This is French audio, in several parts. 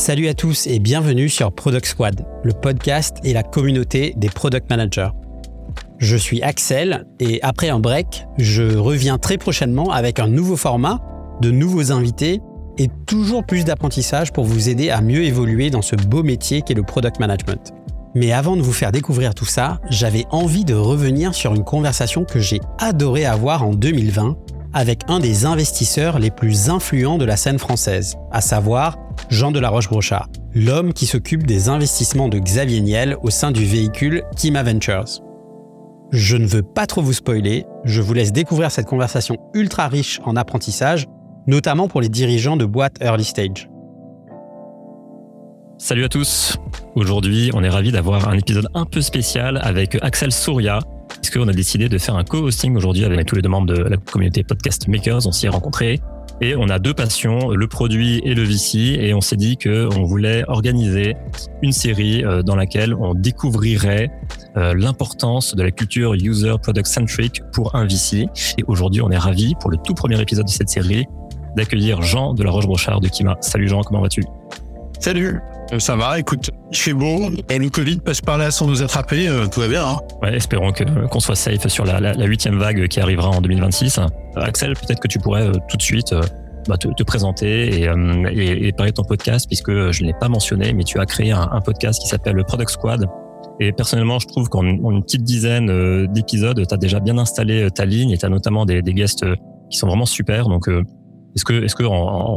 Salut à tous et bienvenue sur Product Squad, le podcast et la communauté des product managers. Je suis Axel et après un break, je reviens très prochainement avec un nouveau format, de nouveaux invités et toujours plus d'apprentissage pour vous aider à mieux évoluer dans ce beau métier qu'est le product management. Mais avant de vous faire découvrir tout ça, j'avais envie de revenir sur une conversation que j'ai adoré avoir en 2020 avec un des investisseurs les plus influents de la scène française, à savoir Jean de la Roche-Brochard, l'homme qui s'occupe des investissements de Xavier Niel au sein du véhicule Kima Ventures. Je ne veux pas trop vous spoiler, je vous laisse découvrir cette conversation ultra riche en apprentissage, notamment pour les dirigeants de boîtes early stage. Salut à tous. Aujourd'hui, on est ravi d'avoir un épisode un peu spécial avec Axel Souria, puisqu'on a décidé de faire un co-hosting aujourd'hui avec tous les deux membres de la communauté Podcast Makers. On s'y est rencontrés et on a deux passions, le produit et le VC, et on s'est dit qu'on voulait organiser une série euh, dans laquelle on découvrirait euh, l'importance de la culture user product centric pour un VC. Et aujourd'hui, on est ravi pour le tout premier épisode de cette série d'accueillir Jean de la Roche-Brochard de Kima. Salut Jean, comment vas-tu? Salut, ça va, écoute, il fait beau, et le Covid passe par là sans nous attraper, euh, tout va bien. Hein ouais, espérons que, qu'on soit safe sur la huitième vague qui arrivera en 2026. Euh, Axel, peut-être que tu pourrais tout de suite bah, te, te, présenter et, et, et, parler de ton podcast, puisque je ne l'ai pas mentionné, mais tu as créé un, un podcast qui s'appelle le Product Squad. Et personnellement, je trouve qu'en une petite dizaine d'épisodes, tu as déjà bien installé ta ligne et tu as notamment des, des guests qui sont vraiment super. Donc, est-ce que, est-ce que en,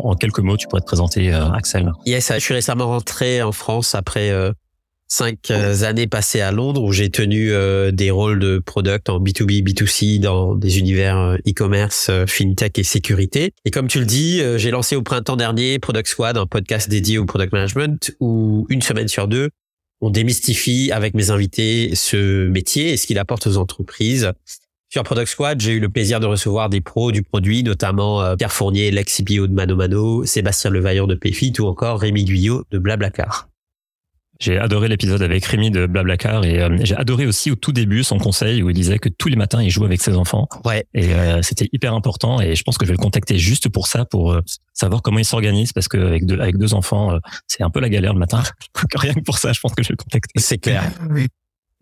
en, quelques mots, tu pourrais te présenter, euh, Axel? Yes, je suis récemment rentré en France après euh, cinq euh, années passées à Londres où j'ai tenu des rôles de product en B2B, B2C dans des univers e-commerce, fintech et sécurité. Et comme tu le dis, j'ai lancé au printemps dernier Product Squad, un podcast dédié au product management où une semaine sur deux, on démystifie avec mes invités ce métier et ce qu'il apporte aux entreprises sur Product Squad, j'ai eu le plaisir de recevoir des pros du produit, notamment euh, Pierre Fournier, l'ex-CPO de Mano Mano, Sébastien Levaillant de Payfit ou encore Rémi Guyot de Blablacar. J'ai adoré l'épisode avec Rémi de Blablacar et euh, j'ai adoré aussi au tout début son conseil où il disait que tous les matins il joue avec ses enfants. Ouais. Et euh, c'était hyper important et je pense que je vais le contacter juste pour ça, pour savoir comment il s'organise parce qu'avec deux, avec deux enfants, c'est un peu la galère le matin. Rien que pour ça, je pense que je vais le contacter. C'est clair.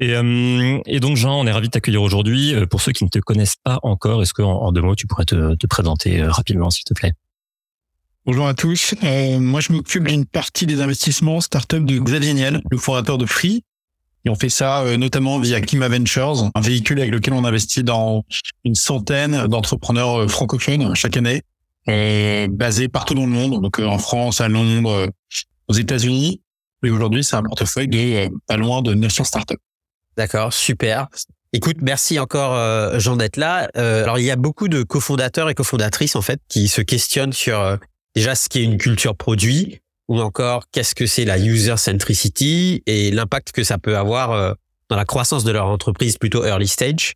Et, euh, et, donc Jean, on est ravi de t'accueillir aujourd'hui. Euh, pour ceux qui ne te connaissent pas encore, est-ce qu'en en deux mots, tu pourrais te, te présenter euh, rapidement, s'il te plaît? Bonjour à tous. Euh, moi, je m'occupe d'une partie des investissements startup de Xavier Niel, le fondateur de Free. Et on fait ça notamment via Kima Ventures, un véhicule avec lequel on investit dans une centaine d'entrepreneurs francophones chaque année, basés partout dans le monde, donc en France, à Londres, aux États-Unis. Et aujourd'hui, c'est un portefeuille de pas loin de 900 startups. D'accord, super. Écoute, merci encore euh, Jean d'être là. Euh, alors il y a beaucoup de cofondateurs et cofondatrices en fait qui se questionnent sur euh, déjà ce qu'est une culture produit ou encore qu'est-ce que c'est la user centricity et l'impact que ça peut avoir dans la croissance de leur entreprise plutôt early stage.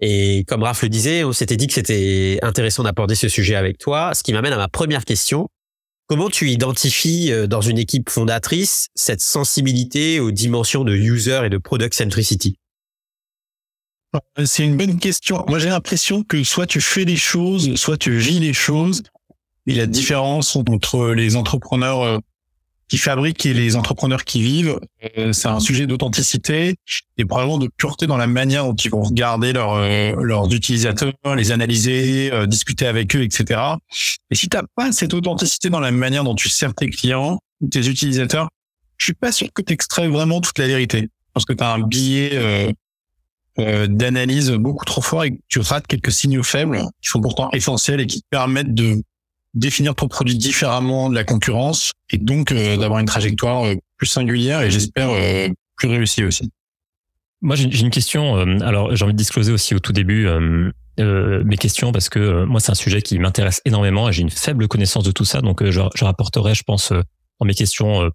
Et comme Raph le disait, on s'était dit que c'était intéressant d'aborder ce sujet avec toi, ce qui m'amène à ma première question. Comment tu identifies euh, dans une équipe fondatrice cette sensibilité aux dimensions de user et de product centricity? Euh, C'est une bonne question. Moi, j'ai l'impression que soit tu fais les choses, soit tu vis les choses. Et la différence entre les entrepreneurs euh, qui fabriquent et les entrepreneurs qui vivent, euh, c'est un sujet d'authenticité et probablement de pureté dans la manière dont ils vont regarder leurs euh, leurs utilisateurs, les analyser, euh, discuter avec eux, etc. Et si t'as pas cette authenticité dans la manière dont tu sers tes clients, tes utilisateurs, je suis pas sûr que tu extrais vraiment toute la vérité, parce que tu as un billet d'analyse beaucoup trop fort et tu rates quelques signaux faibles qui sont pourtant essentiels et qui te permettent de définir ton produit différemment de la concurrence et donc euh, d'avoir une trajectoire euh, plus singulière et j'espère euh, plus réussie aussi. Moi, j'ai une question. alors, j'ai envie de discloser aussi au tout début euh, mes questions parce que moi, c'est un sujet qui m'intéresse énormément et j'ai une faible connaissance de tout ça. Donc, je, je rapporterai, je pense, dans mes questions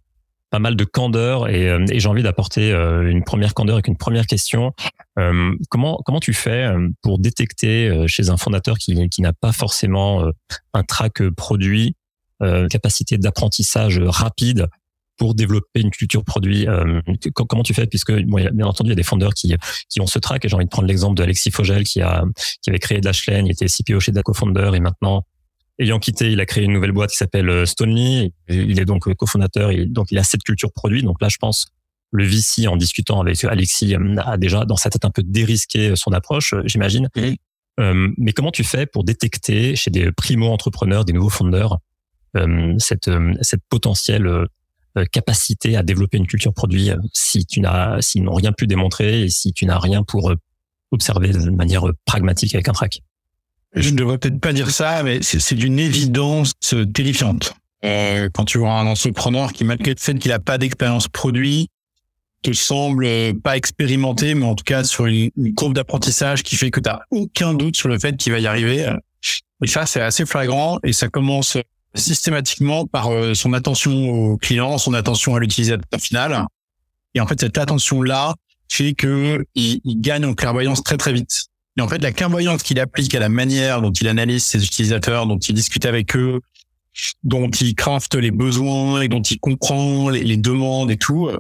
pas mal de candeur et, euh, et j'ai envie d'apporter euh, une première candeur avec une première question. Euh, comment comment tu fais pour détecter chez un fondateur qui, qui n'a pas forcément un track produit, capacité d'apprentissage rapide pour développer une culture produit Comment tu fais? Puisque bon, bien entendu, il y a des fondeurs qui qui ont ce track. Et j'ai envie de prendre l'exemple d'Alexis Fogel qui a qui avait créé Dashlane, il était CPO chez Daco Founder et maintenant ayant quitté, il a créé une nouvelle boîte qui s'appelle Stonely. Il est donc cofondateur, et donc il a cette culture produit. Donc là, je pense le VC, en discutant avec Alexis, a déjà dans sa tête un peu dérisqué son approche, j'imagine. mais comment tu fais pour détecter chez des primo-entrepreneurs, des nouveaux fondeurs, cette, cette potentielle euh, capacité à développer une culture produit euh, si tu n'as, s'ils n'ont rien pu démontrer et si tu n'as rien pour euh, observer de manière pragmatique avec un track. Je ne devrais peut-être pas dire ça, mais c'est d'une évidence terrifiante. Euh, quand tu vois un entrepreneur qui, malgré le fait qu'il n'a pas d'expérience produit, te semble pas expérimenté, mais en tout cas sur une, courbe d'apprentissage qui fait que tu n'as aucun doute sur le fait qu'il va y arriver. Et ça, c'est assez flagrant et ça commence systématiquement par euh, son attention au client, son attention à l'utilisateur final. Et en fait, cette attention-là fait que il, gagne en clairvoyance très très vite. Et en fait, la clairvoyance qu'il applique à la manière dont il analyse ses utilisateurs, dont il discute avec eux, dont il crafte les besoins et dont il comprend les, les demandes et tout, euh,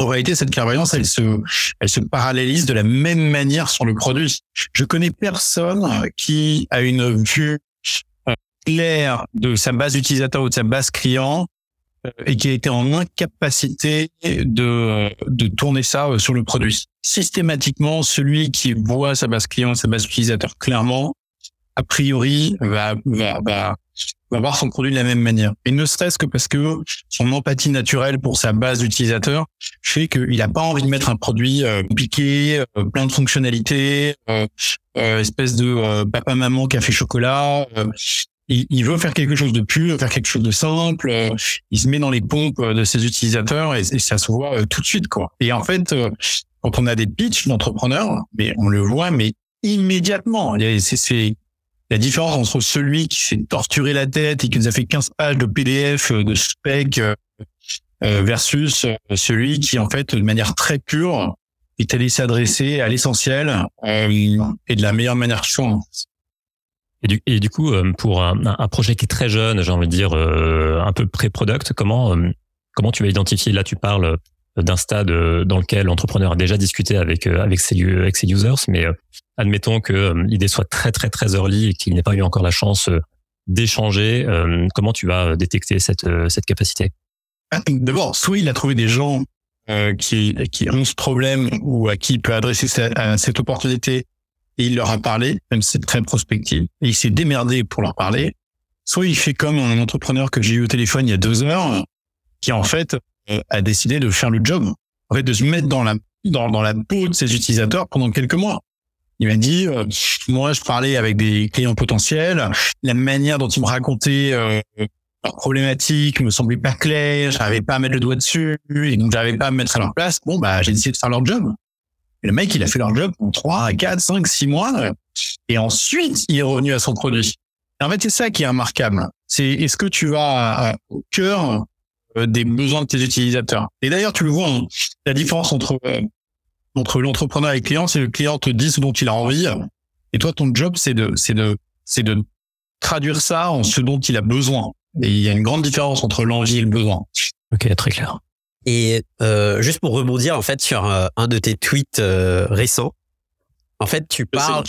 en réalité, cette clairvoyance, elle se, elle se parallélise de la même manière sur le produit. Je connais personne qui a une vue clair de sa base utilisateur ou de sa base client euh, et qui été en incapacité de, de tourner ça euh, sur le produit. Systématiquement, celui qui voit sa base client, sa base utilisateur clairement, a priori, va, va, va, va voir son produit de la même manière. Et ne serait-ce que parce que son empathie naturelle pour sa base utilisateur fait qu'il n'a pas envie de mettre un produit euh, piqué, plein de fonctionnalités, espèce de papa-maman café chocolat il, veut faire quelque chose de pur, faire quelque chose de simple. Euh, il se met dans les pompes euh, de ses utilisateurs et, ça se voit euh, tout de suite, quoi. Et en fait, quand on a des pitchs d'entrepreneurs, mais on le voit, mais immédiatement. C'est la différence entre celui qui s'est torturé la tête et qui nous a fait 15 pages de PDF, de spec, versus celui qui, en fait, de manière très pure, est allé s'adresser à l'essentiel et de la meilleure manière qu'il soit. Et du, et du coup, euh, pour un, un, projet qui est très jeune, j'ai envie de dire euh, un peu pré-product, comment euh, comment tu vas identifier Là, tu parles d'un stade dans lequel l'entrepreneur a déjà discuté avec avec ses, avec ses users, mais admettons que l'idée soit très très très early et qu'il n'ait pas eu encore la chance d'échanger. comment tu vas détecter cette cette capacité? D'abord, soit il a trouvé des gens qui qui ont ce problème ou à qui il peut adresser cette opportunité et il leur a parlé, même si c'est très prospectif, et il s'est démerdé pour leur parler. Soit il fait comme un entrepreneur que j'ai eu au téléphone il y a deux heures, qui en fait euh, a décidé de faire le job, en fait de se mettre dans la dans, dans la peau de ses utilisateurs pendant quelques mois. Il m'a dit, euh, moi je parlais avec des clients potentiels, la manière dont ils me racontaient euh, leurs problématiques me semblait pas claire, j'arrivais pas à mettre le doigt dessus, et donc j'arrivais pas à me mettre à leur place. Bon bah j'ai décidé de faire leur job. Le mec, il a fait leur job en 3, 4, 5, 6 mois. Et ensuite, il est revenu à son produit. En fait, c'est ça qui est remarquable. C'est est-ce que tu vas au cœur euh, des besoins de tes utilisateurs? Et d'ailleurs, tu le vois, hein, la différence entre euh, entre l'entrepreneur et le client, c'est le client te dit ce dont il a envie, et toi, ton job, c'est de c'est de c'est de traduire ça en ce dont il a besoin. Et il y a une grande différence entre l'envie et le besoin. Ok, très clair. Et euh, juste pour rebondir en fait sur euh, un de tes tweets euh, récents, en fait tu parles.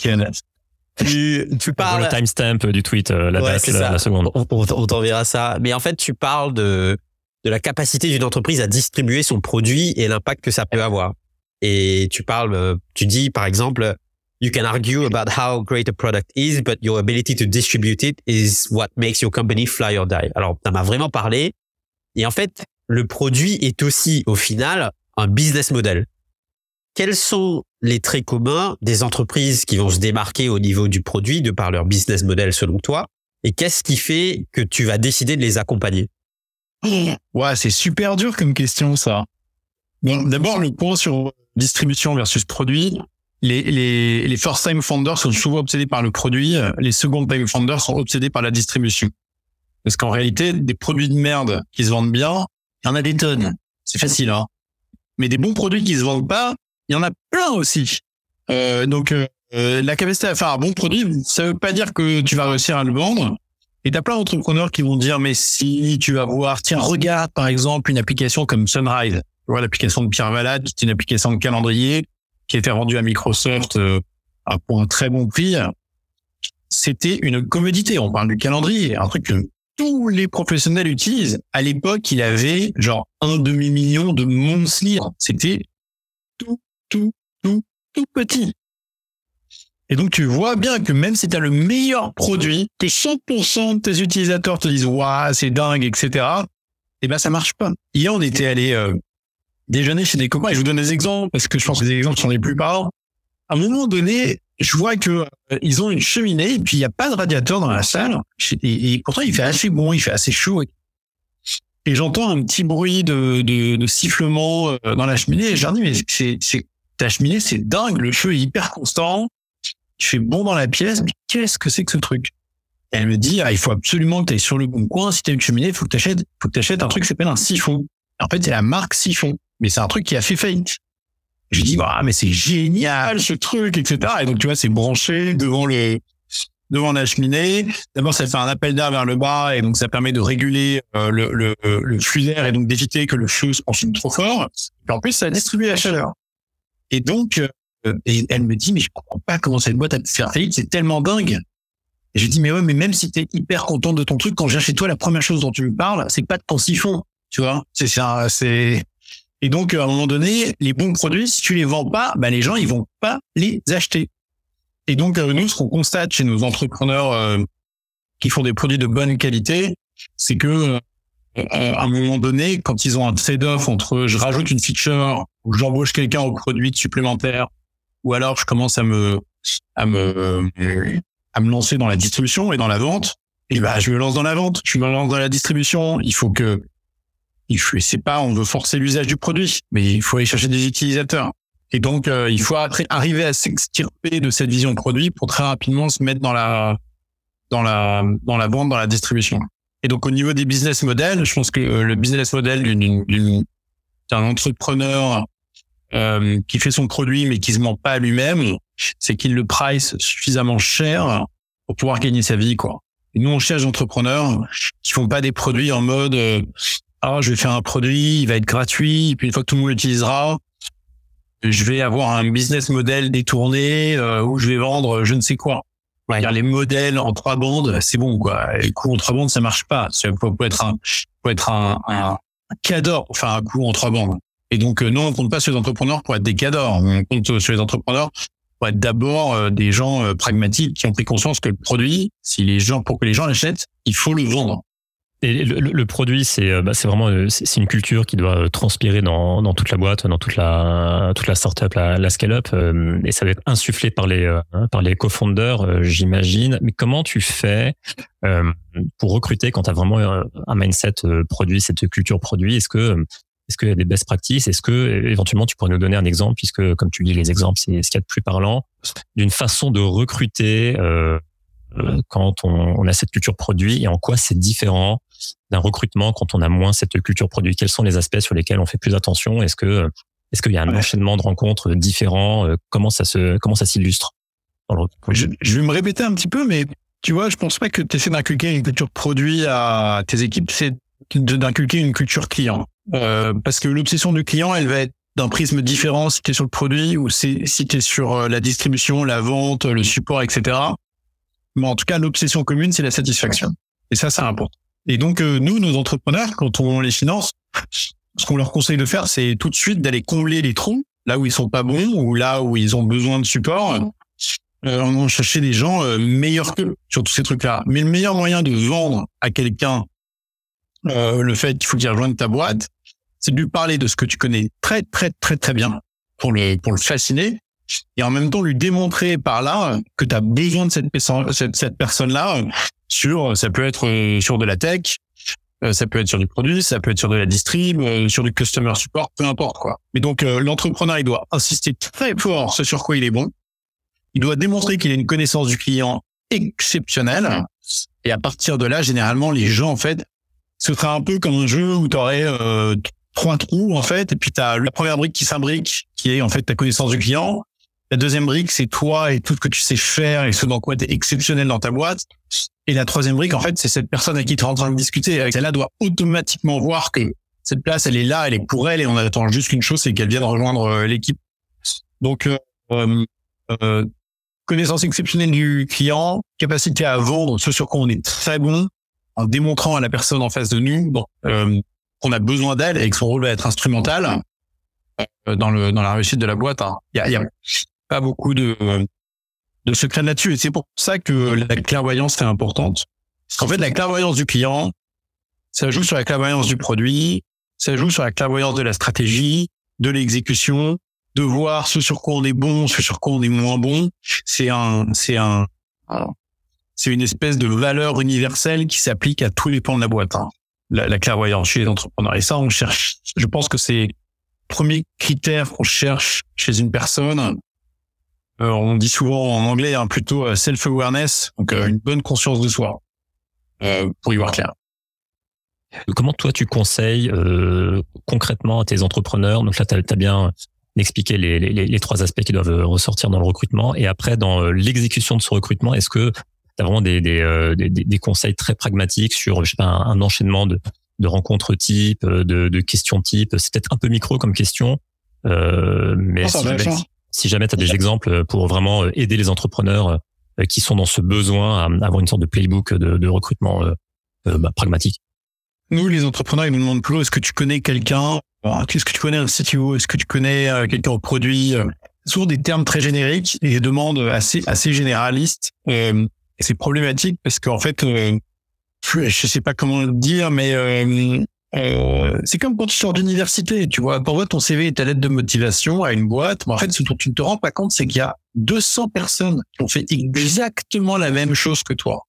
Tu, tu parles. Le timestamp du tweet, la date, la, seconde. On, on, t'enverra ça. Mais en fait, tu parles de de la capacité d'une entreprise à distribuer son produit et l'impact que ça peut avoir. Et tu parles, tu dis par exemple, you can argue about how great a product is, but your ability to distribute it is what makes your company fly or die. Alors, ça m'a vraiment parlé. Et en fait, le produit est aussi, au final, un business model. Quels sont les traits communs des entreprises qui vont se démarquer au niveau du produit de par leur business model selon toi? Et qu'est-ce qui fait que tu vas décider de les accompagner? Ouais, c'est super dur comme question ça. Bon, d'abord le point sur distribution versus produit. Les, les, les first time founders sont souvent obsédés par le produit, les second time founders sont obsédés par la distribution. Parce qu'en réalité, des produits de merde qui se vendent bien, il y en a des tonnes. C'est facile, hein. Mais des bons produits qui se vendent pas, il y en a plein aussi. Euh, donc, euh, euh, la capacité à faire un bon produit, ça veut pas dire que tu vas réussir à le vendre. Et t'as plein d'entrepreneurs qui vont dire, mais si tu vas voir, tiens, regarde par exemple une application comme Sunrise. Tu vois l'application de Pierre Valade, qui est une application de calendrier qui a été vendue à Microsoft euh, pour un très bon prix. c'était une commodité. On parle du calendrier, un truc tous les professionnels utilisent. À l'époque, il avait genre un demi-million de monthly. C'était tout, tout, tout, tout petit. Et donc, tu vois bien que même si tu as le meilleur produit, que 100% de tes utilisateurs te disent, waouh, c'est dingue, etc. Eh ben, ça marche pas. Hier, on était allé euh, déjeuner chez des copains et je vous donne des exemples parce que je pense que les exemples sont les plus parlants. À un moment donné, je vois que euh, ils ont une cheminée et puis il n'y a pas de radiateur dans la salle. Et, pourtant, il fait assez bon, il fait assez chaud. Et, j'entends un petit bruit de, de, de sifflement euh, dans la cheminée. Et je leur dis, mais c'est, c'est, ta cheminée, c'est dingue, le feu est hyper constant tu fais bon dans la pièce, mais qu'est-ce que c'est que ce truc? Elle me dit, ah, il faut absolument que tu ailles sur le bon coin. Si tu as une cheminée, il faut que tu achètes, faut que un truc qui s'appelle un siphon. En fait, c'est la marque siphon, mais c'est un truc qui a fait faillite. Je dis, ah, mais c'est génial ce truc, etc. Et donc, tu vois, c'est branché devant le devant la cheminée. D'abord, ça fait un appel d'air vers le bas et donc ça permet de réguler euh, le, le, le, flux d'air et donc d'éviter que le feu se consume trop fort. Et en plus, ça distribue la chaleur. Et donc, euh, elle me dit, mais je comprends pas comment cette boîte a pu faire faillite, c'est tellement dingue. Et je dis, mais ouais, mais même si tu es hyper content de ton truc, quand je viens chez toi, la première chose dont tu me parles, c'est pas de ton siphon, tu vois. C'est c'est. Et donc, à un moment donné, les bons produits, si tu les vends pas, bah, les gens, ils vont pas les acheter. Et donc, euh, nous, ce qu'on constate chez nos entrepreneurs euh, qui font des produits de bonne qualité, c'est que à un moment donné, quand ils ont un trade-off entre je rajoute une feature ou j'embauche quelqu'un au produit supplémentaire ou alors je commence à me à me à me lancer dans la distribution et dans la vente, et bah je me lance dans la vente, je me lance dans la distribution. Il faut que il faut c'est pas on veut forcer l'usage du produit, mais il faut aller chercher des utilisateurs. Et donc euh, il faut arriver à s'extirper de cette vision de produit pour très rapidement se mettre dans la dans la dans la vente, dans la distribution. Et donc au niveau des business models, je pense que euh, le business model d'un entrepreneur euh, qui fait son produit mais qui se ment pas à lui-même, c'est qu'il le price suffisamment cher pour pouvoir gagner sa vie, quoi. Et nous, on cherche des entrepreneurs qui font pas des produits en mode euh, ah je vais faire un produit, il va être gratuit, et puis une fois que tout le monde l'utilisera, je vais avoir un business model détourné euh, où je vais vendre je ne sais quoi. Ouais. Les modèles en trois bandes, c'est bon quoi. Les coups en trois bandes, ça marche pas. Ça peut, être un, peut être un, un, un cadre, enfin un coup en trois bandes. Et donc, euh, nous, on compte pas sur les entrepreneurs pour être des cadors. On compte sur les entrepreneurs pour être d'abord euh, des gens euh, pragmatiques qui ont pris conscience que le produit, si les gens, pour que les gens l'achètent, il faut le vendre. Et le, produit, c'est bah, c'est vraiment c'est une culture qui doit transpirer dans, dans toute la boîte, dans toute la toute la startup, la, la scale-up, et ça va être insufflé par les par les co-founders, j'imagine. Mais comment tu fais pour recruter quand tu as vraiment un mindset produit, cette culture produit? Est-ce que est-ce qu'il y a des best practices? Est-ce que éventuellement tu pourrais nous donner un exemple, puisque comme tu dis, les exemples, c'est ce qu'il y a de plus parlant, d'une façon de recruter euh, euh, quand on, on, a cette culture produit et en quoi c'est différent d'un recrutement quand on a moins cette culture produit Quels sont les aspects sur lesquels on fait plus attention? Est-ce que est-ce qu'il y a un enchaînement de rencontres différents? Euh, Comment ça se comment ça s'illustre? Je, je vais me répéter un petit peu, mais tu vois, je pense pas que tu essaies d'inculquer une culture produit à tes équipes, c'est d'inculquer une culture client. Euh, parce que l'obsession du client, elle va être d'un prisme différent si tu es sur le produit ou si, si tu es sur euh, la distribution, la vente, le support, etc. Mais en tout cas, l'obsession commune, c'est la satisfaction. Et ça, c'est important. Et donc, euh, nous, nos entrepreneurs, quand on les finance, ce qu'on leur conseille de faire, c'est tout de suite d'aller combler les trous, là où ils sont pas bons ou là où ils ont besoin de support. Euh, on va chercher des gens meilleurs qu'eux sur tous ces trucs-là. Mais le meilleur moyen de vendre à quelqu'un le fait qu'il faut qu'il rejoigne ta boîte, c'est de lui parler de ce que tu connais très très très très bien pour le pour le fasciner et en même temps lui démontrer par là que tu as besoin de cette, cette, cette personne là sur ça peut être euh, sur de la tech euh, ça peut être sur du produit ça peut être sur de la distrib euh, sur du customer support peu importe quoi. Mais donc l'entrepreneur il doit insister très fort ce sur quoi il est bon. Il doit démontrer qu'il a une connaissance du client exceptionnelle. Et à partir de là généralement les gens en fait ce sera un peu comme un jeu où tu aurais euh, trois trous en fait, et puis tu as la première brique qui s'imbrique, qui est en fait ta connaissance du client. La deuxième brique, c'est toi et tout ce que tu sais faire et ce dans quoi tu es exceptionnel dans ta boîte. Et la troisième brique, en fait, c'est cette personne avec qui tu es en train de discuter. Celle-là doit automatiquement voir que cette place, elle est là, elle est pour elle, et on attend juste qu'une chose, c'est qu'elle vienne rejoindre euh, l'équipe. Donc, euh, euh, connaissance exceptionnelle du client, capacité à vendre ce sur quoi on est très bon, en démontrant à la personne en face de nous bon, euh, qu'on a besoin d'elle et que son rôle va être instrumental euh, dans le dans la réussite de la boîte. Hein. Pas beaucoup de de secrets là-dessus et c'est pour ça que la clairvoyance est importante. En fait, la clairvoyance du client, ça joue sur la clairvoyance du produit, ça joue sur la clairvoyance de la stratégie, de l'exécution, de voir ce sur quoi on est bon, ce sur quoi on est moins bon. C'est un, c'est un, c'est une espèce de valeur universelle qui s'applique à tous les pans de la boîte. Hein. La, la, clairvoyance chez les entrepreneurs. Et ça, on cherche. Je pense que c'est le premier critère qu'on cherche chez une personne. Euh, on dit souvent en anglais hein, plutôt euh, self-awareness, donc euh, une bonne conscience de soi, euh, pour y voir clair. Comment toi tu conseilles euh, concrètement à tes entrepreneurs? Donc là, tu as, bien expliqué les, les, les, trois aspects qui doivent ressortir dans le recrutement. Et après, dans euh, l'exécution de ce recrutement, est-ce que tu as vraiment des, des, euh, des, des, conseils très pragmatiques sur je sais pas, un, enchaînement de, de rencontres type, de, de questions type C'est peut-être un peu micro comme question, euh, mais si, jamais, si jamais tu as des exemples pour vraiment aider les entrepreneurs qui sont dans ce besoin à avoir une sorte de playbook de, de recrutement bah, pragmatique. Nous, les entrepreneurs, ils nous demandent plus est-ce que tu connais quelqu'un? Est-ce que tu connais un CTO Est-ce que tu connais euh, quelqu'un au produit? Euh, Souvent des termes très génériques et des demandes assez assez généralistes. Euh, et c'est problématique parce qu'en fait, euh, je sais pas comment le dire, mais c'est comme quand tu sors d'université, tu vois, t'envoies ton CV et ta lettre de motivation à une boîte, mais en fait, ce dont tu ne te rends pas compte, c'est qu'il y a 200 personnes qui ont fait exactement la même chose que toi.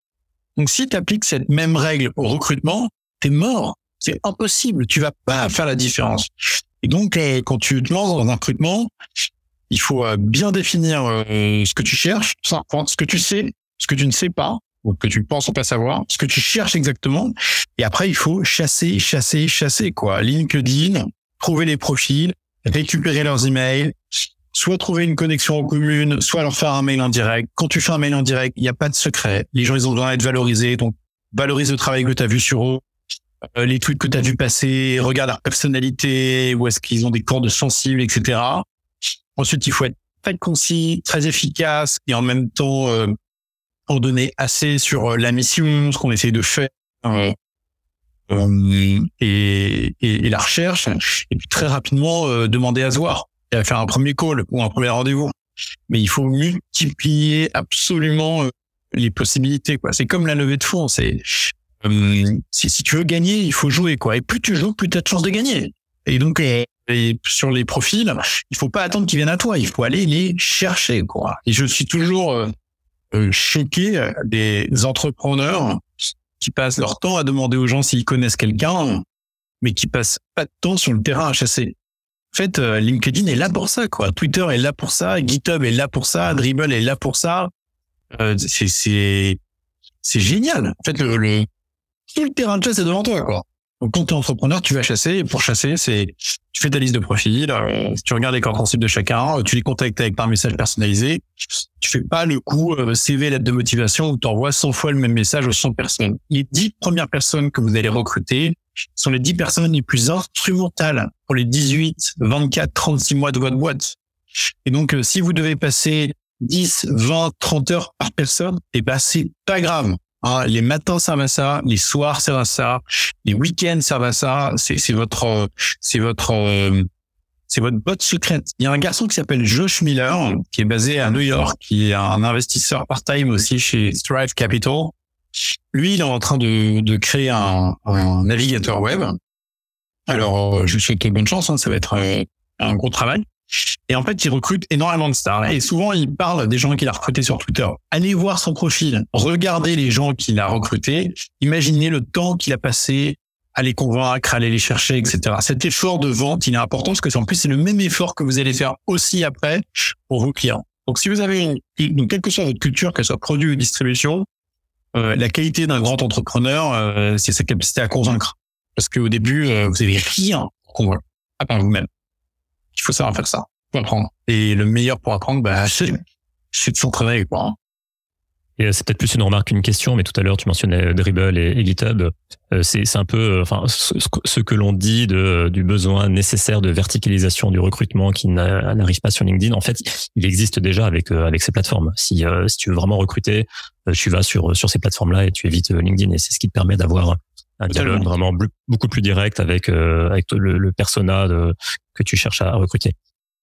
Donc, si tu appliques cette même règle au recrutement, t'es mort. C'est impossible. Tu vas pas faire la différence. Et donc, euh, quand tu te lances dans un recrutement, il faut euh, bien définir euh, ce que tu cherches, ce que tu sais, ce que tu ne sais pas, ou que tu penses pas savoir, ce que tu cherches exactement. Et après, il faut chasser, chasser, chasser, quoi. LinkedIn, trouver les profils, récupérer leurs emails, soit trouver une connexion en commune, soit leur faire un mail en direct. Quand tu fais un mail en direct, il n'y a pas de secret. Les gens, ils ont besoin d'être valorisés. Donc, valorise le travail que tu as vu sur eux. Euh, les tweets que tu as vu passer, regarde leur personnalité, où est-ce qu'ils ont des cordes sensibles, etc. Ensuite, il faut être très concis, très efficace et en même temps euh, en donner assez sur euh, la mission, ce qu'on essaie de faire. Euh, et, et, et, la recherche, et puis très rapidement demander à se voir et à faire un premier call ou un premier rendez-vous. Mais il faut multiplier absolument les possibilités. quoi. C'est comme la levée de fonds. C'est euh, si, si, tu veux gagner, il faut jouer quoi. Et plus tu joues, plus tu as de chances de gagner. Et donc et sur les profils, il faut pas attendre qu'ils viennent à toi, il faut aller les chercher quoi. Et je suis toujours euh, euh choqué des entrepreneurs qui passent leur temps à demander aux gens s'ils connaissent quelqu'un, mais qui passent pas de temps sur le terrain à chasser. En fait, euh, LinkedIn est là pour ça, quoi. Twitter est là pour ça, GitHub est là pour ça, Dribble est là pour ça. Euh, c'est c'est c'est génial. En fait, le, le tout le terrain de chasse est devant toi, quoi. Donc, quand tu es entrepreneur, tu vas chasser. Et pour chasser, c'est, tu fais ta liste de profils, euh, tu regardes les corps sensibles de chacun, euh, tu les contactes avec un message personnalisé. Tu fais pas le coup euh, CV, lettre de motivation où tu envoies 100 fois le même message aux 100 personnes. Les 10 premières personnes que vous allez recruter sont les 10 personnes les plus instrumentales pour les 18, 24, 36 mois de votre boîte. Et donc, si vous devez passer 10, 20, 30 heures par personne, et eh ben, c'est pas grave. Ah, les matins servent à ça, les soirs servent à ça, les week-ends servent à ça. C'est, votre, c'est votre, euh, c'est votre botte secrète. Il y a un garçon qui s'appelle Josh Miller, qui est basé à New York, qui est un investisseur part-time aussi chez Strive Capital. Lui, il est en train de, de créer un, un navigateur web. Alors, je suis souhaite bonne chance, hein, ça va être euh, un gros travail. Et en fait, il recrute énormément de stars. Et souvent, il parle des gens qu'il a recrutés sur Twitter. Allez voir son profil. Regardez les gens qu'il a recrutés. Imaginez le temps qu'il a passé à les convaincre, à aller les chercher, etc. Cet effort de vente, il est important parce que en plus, c'est le même effort que vous allez faire aussi après pour vos clients. Donc, si vous avez une, une quelle que soit votre culture, qu'elle soit produit ou distribution, euh, la qualité d'un grand entrepreneur, euh, c'est sa capacité à convaincre. Parce qu'au début, euh, vous avez rien pour convaincre, à part vous-même. Il faut savoir faire ça pour apprendre. Et le meilleur pour apprendre, bah, c'est, de s'entraîner, quoi. Et c'est peut-être plus une remarque qu'une question, mais tout à l'heure tu mentionnais Dribble et, GitHub. c'est un peu, enfin, ce, que l'on dit de, du besoin nécessaire de verticalisation du recrutement qui n'arrive pas sur LinkedIn. En fait, il existe déjà avec avec ces plateformes. Si si tu veux vraiment recruter, tu vas sur sur ces plateformes-là et tu évites LinkedIn. Et c'est ce qui te permet d'avoir un dialogue vraiment beaucoup plus direct avec euh, avec le, le persona de, que tu cherches à recruter.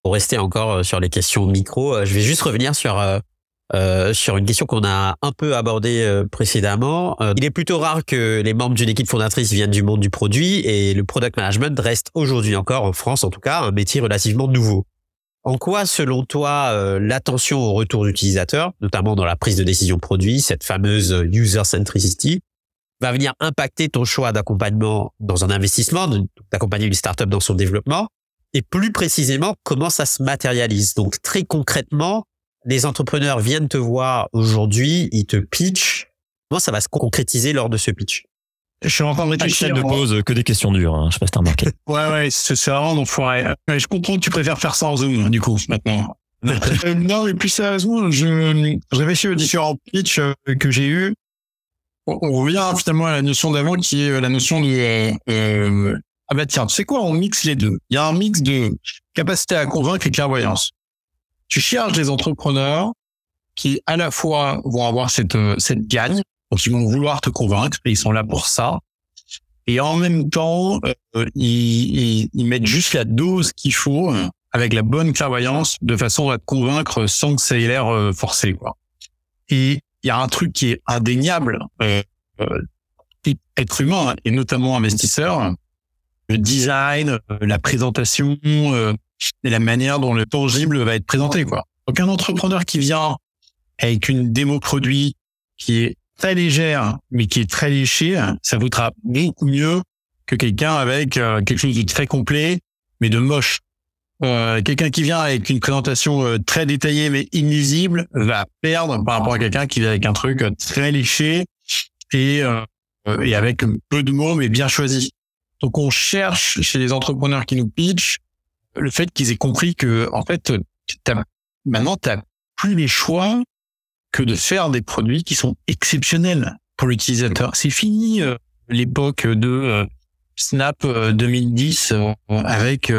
Pour rester encore euh, sur les questions micro, euh, je vais juste revenir sur euh, sur une question qu'on a un peu abordée précédemment. il est plutôt rare que les membres d'une équipe fondatrice viennent du monde du produit et le product management reste aujourd'hui encore, en France en tout cas, un métier relativement nouveau. En quoi, selon toi, l'attention au retour d'utilisateurs, notamment dans la prise de décision produit, cette fameuse user centricity, va venir impacter ton choix d'accompagnement dans un investissement, d'accompagner une startup dans son développement, et plus précisément comment ça se matérialise. Donc très concrètement, les entrepreneurs viennent te voir aujourd'hui, ils te pitchent. Comment ça va se concrétiser lors de ce pitch? Je suis en train de réfléchir. ne pose que des questions dures. Hein. Je sais pas si t'as remarqué. ouais, ouais, c'est vraiment d'enfoiré. Je comprends que tu préfères faire ça en Zoom, du coup, maintenant. Euh, non, mais plus sérieusement, je, je réfléchis aux différents pitchs euh, que j'ai eus on revient finalement à la notion d'avant qui est euh, la notion de euh, euh, ah bah tiens, tu sais quoi, on mixe les deux. Il y a un mix de capacité à convaincre et clairvoyance. Tu cherches des entrepreneurs qui à la fois vont avoir cette cette gagne, donc ils vont vouloir te convaincre et ils sont là pour ça. Et en même temps, ils, ils, mettent juste la dose qu'il faut avec la bonne clairvoyance de façon à te convaincre sans que ça ait l'air forcé quoi. Et il y a un truc qui est indéniable. Euh, euh, être humain et notamment investisseur, le design, euh, la présentation euh, et la manière dont le tangible va être présenté. Quoi. Donc entrepreneur qui vient avec une démo produit qui est très légère mais qui est très léchée, ça vaudra beaucoup mieux que quelqu'un avec quelque chose de très complet mais de moche. Euh, quelqu'un qui vient avec une présentation euh, très détaillée mais illisible va perdre par rapport à quelqu'un qui vient avec un truc euh, très léché et, et avec peu de mots mais bien choisi. Donc on cherche chez les entrepreneurs qui nous pitchent le fait qu'ils aient compris que en fait as, maintenant tu plus les choix que de faire des produits qui sont exceptionnels pour l'utilisateur. C'est fini l'époque de Snap 2010 avec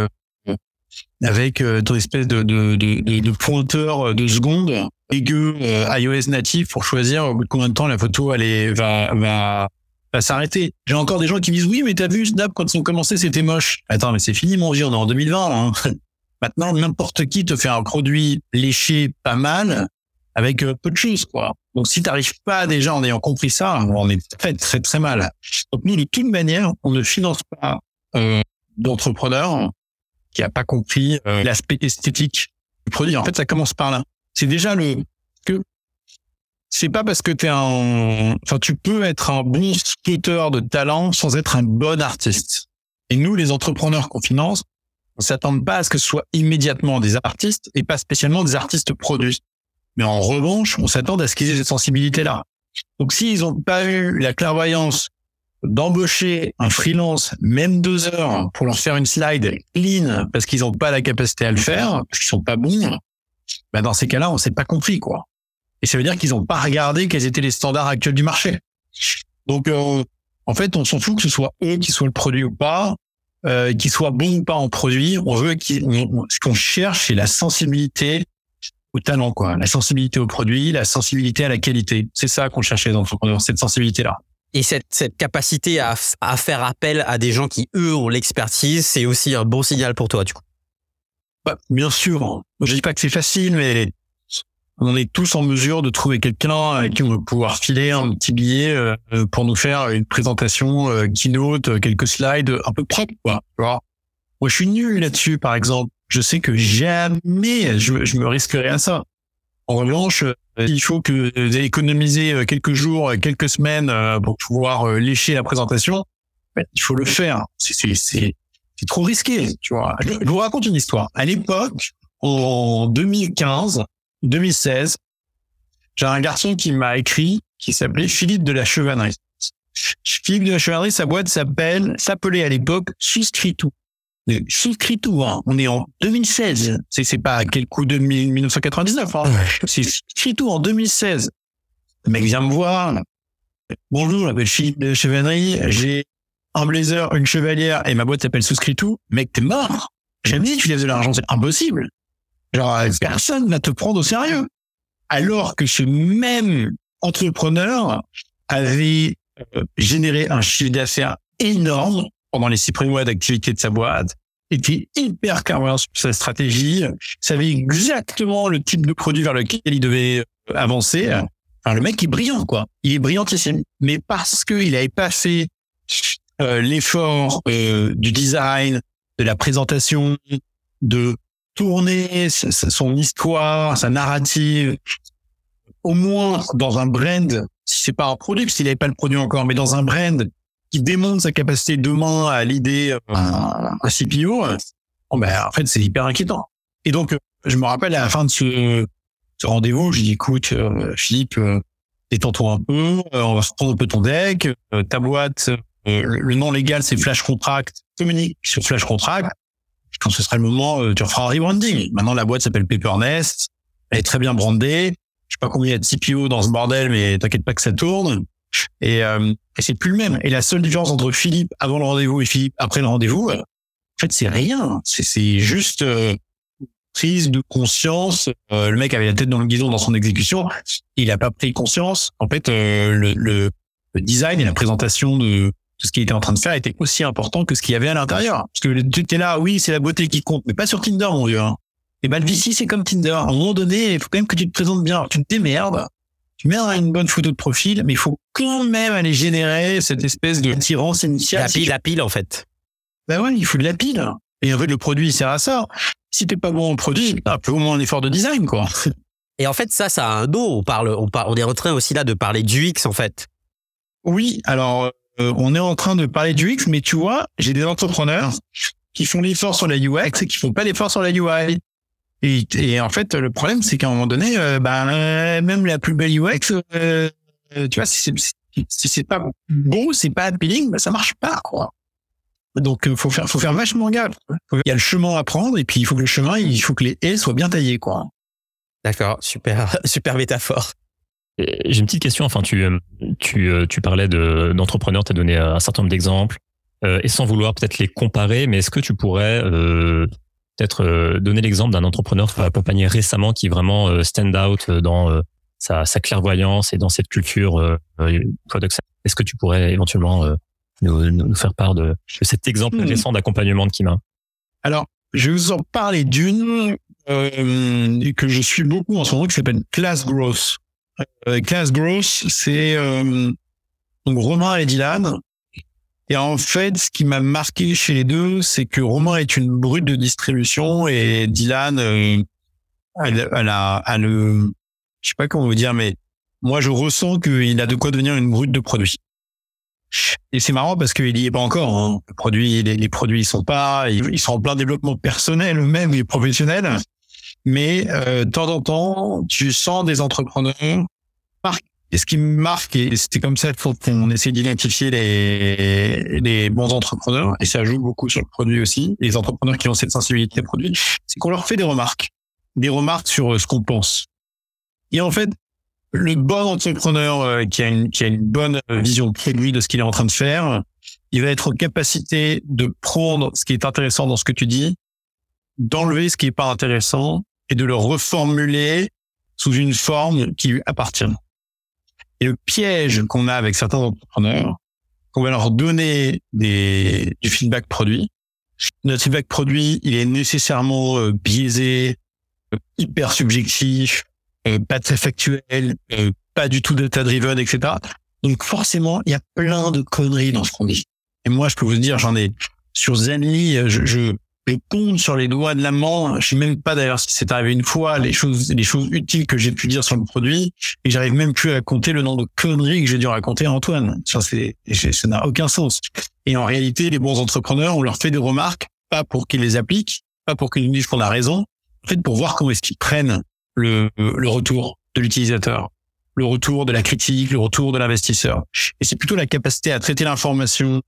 avec euh, ton espèce de, de, de, de, pointeur de seconde aiguë euh, iOS natif pour choisir au bout de combien de temps la photo elle va va va s'arrêter. J'ai encore des gens qui disent oui mais t'as vu Snap quand ils ont commencé c'était moche. Attends mais c'est fini mon vieux on est en 2020 hein. Maintenant n'importe qui te fait un produit léché pas mal avec euh, peu de choses quoi. Donc si t'arrives pas déjà en ayant compris ça on est très très très mal. Donc nous de toute manière on ne finance pas euh, d'entrepreneurs qui a pas compris euh, l'aspect esthétique du produit. En fait, ça commence par là. C'est déjà le que c'est pas parce que tu es un enfin tu peux être un bon scooter de talent sans être un bon artiste. Et nous les entrepreneurs qu'on finance, on s'attend pas à ce que ce soit immédiatement des artistes et pas spécialement des artistes produits. Mais en revanche, on s'attend à ce qu'ils aient cette sensibilité là. Donc s'ils ont pas eu la clairvoyance d'embaucher un freelance, même deux heures, pour leur faire une slide clean parce qu'ils n'ont pas la capacité à le faire, parce qu'ils sont pas bons, bah dans ces cas-là, on s'est pas compris quoi. Et ça veut dire qu'ils n'ont pas regardé quels étaient les standards actuels du marché. Donc, euh, en fait, on s'en fout que ce soit eux qui soient le produit ou pas, euh, qu'ils soient bons ou pas en produit. On veut ce qu'on cherche, c'est la sensibilité au talent, quoi. La sensibilité au produit, la sensibilité à la qualité. C'est ça qu'on cherchait dans cette sensibilité-là. Et cette, cette capacité à, à, faire appel à des gens qui, eux, ont l'expertise, c'est aussi un bon signal pour toi, du coup. Bah, bien sûr. Je dis pas que c'est facile, mais on est tous en mesure de trouver quelqu'un avec qui on va pouvoir filer un petit billet euh, pour nous faire une présentation euh, keynote, quelques slides un peu propres, quoi. Moi, je suis nul là-dessus, par exemple. Je sais que jamais je, je me risquerai à ça. En revanche, euh, il faut que vous économiser euh, quelques jours, quelques semaines euh, pour pouvoir lécher la présentation. Il faut le faire. C'est trop risqué, tu vois. Je vous raconte une histoire. À l'époque, en 2015, 2016, j'ai un garçon qui m'a écrit, qui s'appelait Philippe de la Chevannerie. Philippe de la Chevannerie, sa boîte s'appelle, s'appelait à l'époque Souscrit tout souscrit tout. Hein. On est en 2016. C'est c'est pas quel coup de 1999. Hein. C'est souscrit tout en 2016. Le mec vient me voir. Bonjour, je m'appelle Philippe de Chevalerie. J'ai un blazer, une chevalière et ma boîte s'appelle Souscrit tout. Mec, t'es mort. Jamais tu lèves de l'argent. C'est impossible. Genre, personne va te prendre au sérieux. Alors que ce même entrepreneur avait euh, généré un chiffre d'affaires énorme pendant les six premiers mois d'activité de sa boîte, était hyper clairvoyant sur sa stratégie, savait exactement le type de produit vers lequel il devait euh, avancer. Le mec est brillant, quoi. Il est brillantissime. Mais parce qu'il avait pas fait euh, l'effort euh, du design, de la présentation, de tourner son histoire, sa narrative, au moins dans un brand, si c'est pas un produit, s'il n'avait pas le produit encore, mais dans un brand qui démontre sa capacité demain à l'idée euh, un, CPO, bon ben, en fait, c'est hyper inquiétant. Et donc, je me rappelle à la fin de ce, ce rendez-vous, j'ai dit, écoute, euh, Philippe, euh, détends-toi un peu, on va reprendre un peu ton deck, ta boîte, le nom légal, c'est Flash Contract, communique sur Flash Contract. Quand ce sera le moment, tu referas un rebranding. Maintenant, la boîte s'appelle Paper.Nest, elle est très bien brandée. Je sais pas combien il y a de CPO dans ce bordel, mais t'inquiète pas que ça tourne. Et, euh, et c'est plus le même. Et la seule différence entre Philippe avant le rendez-vous et Philippe après le rendez-vous, euh, en fait, c'est rien. C'est juste euh, prise de conscience. Euh, le mec avait la tête dans le guidon dans son exécution. Il a pas pris conscience. En fait, le, le, le, design et la présentation de tout ce qu'il était en train de faire était aussi important que ce qu'il y avait à l'intérieur. Parce que tu es là, oui, c'est la beauté qui compte, mais pas sur Tinder, mon vieux. Hein. Et ben le VC, c'est comme Tinder. À un moment donné, il faut quand même que tu te présentes bien. Tu te démerdes tu mets une bonne photo de profil, mais il faut quand même aller générer cette espèce de tirance initiale. La pile, la pile, en fait. Ben ouais, il faut de la pile. Et en fait, le produit, il sert à ça. Si t'es pas bon au produit, un peu au moins un effort de design, quoi. Et en fait, ça, ça a un dos. On parle, on, parle, on est en train aussi là de parler du X, en fait. Oui, alors, euh, on est en train de parler du X, mais tu vois, j'ai des entrepreneurs qui font l'effort sur la UX et qui font pas l'effort sur la UI. Et, et, en fait, le problème, c'est qu'à un moment donné, euh, bah, même la plus belle UX, euh, tu vois, si c'est si c'est pas bon, c'est pas appealing, bah, ça marche pas, quoi. Donc, euh, faut faire, faut faire vachement gaffe. Il y a le chemin à prendre, et puis il faut que le chemin, il faut que les haies soient bien taillées, quoi. D'accord, super, super métaphore. J'ai une petite question. Enfin, tu, tu, tu parlais de d'entrepreneurs, tu as donné un certain nombre d'exemples, et sans vouloir peut-être les comparer, mais est-ce que tu pourrais peut-être euh, donner l'exemple d'un entrepreneur que accompagné récemment qui vraiment euh, stand out euh, dans sa, sa, clairvoyance et dans cette culture product. Est-ce que tu pourrais éventuellement nous, nous, faire part de, de cet exemple hmm. récent d'accompagnement de Kima? Alors, je vais vous en parler d'une euh, que je suis beaucoup en ce moment qui s'appelle Class Growth. Euh, Class Growth, c'est euh, donc Romain et Dylan et en fait, ce qui m'a marqué chez les deux, c'est que Romain est une brute de distribution et Dylan, euh, elle, elle, a, elle, je sais pas comment vous dire, mais moi je ressens qu'il a de quoi devenir une brute de produit. Et c'est marrant parce qu'il y est pas encore. Hein. Le produit, les, produits, ils sont pas, ils, sont en plein développement personnel eux-mêmes et professionnel. Mais euh, de temps en temps, tu sens des entrepreneurs et ce qui me marque, et c'était comme ça qu'on essaie d'identifier les, les bons entrepreneurs, et ça joue beaucoup sur le produit aussi, les entrepreneurs qui ont cette sensibilité produit, c'est qu'on leur fait des remarques, des remarques sur euh, ce qu'on pense. Et en fait, le bon entrepreneur euh, qui a une, qui a une bonne vision produit de ce qu'il est en train de faire, il va être en capacité de prendre ce qui est intéressant dans ce que tu dis, d'enlever ce qui est pas intéressant et de le reformuler sous une forme qui lui appartient. Et le piège qu'on a avec certains entrepreneurs, qu'on va leur donner des, du feedback produit. Notre feedback produit, il est nécessairement euh, biaisé, euh, hyper subjectif, euh, pas très factuel, pas du tout data-driven, etc. Donc forcément, il y a plein de conneries dans ce qu'on dit. Et moi, je peux vous dire, j'en ai sur Zenly, je, je, les compte sur les doigts de la main. Je sais même pas d'ailleurs si c'est arrivé une fois les choses, les choses utiles que j'ai pu dire sur le produit et j'arrive même plus à compter le nombre de conneries que j'ai dû raconter à Antoine. Ça, c'est, ça n'a aucun sens. Et en réalité, les bons entrepreneurs, on leur fait des remarques, pas pour qu'ils les appliquent, pas pour qu'ils nous disent qu'on a raison, en fait, pour voir comment est-ce qu'ils prennent le, le retour de l'utilisateur, le retour de la critique, le retour de l'investisseur. Et c'est plutôt la capacité à traiter l'information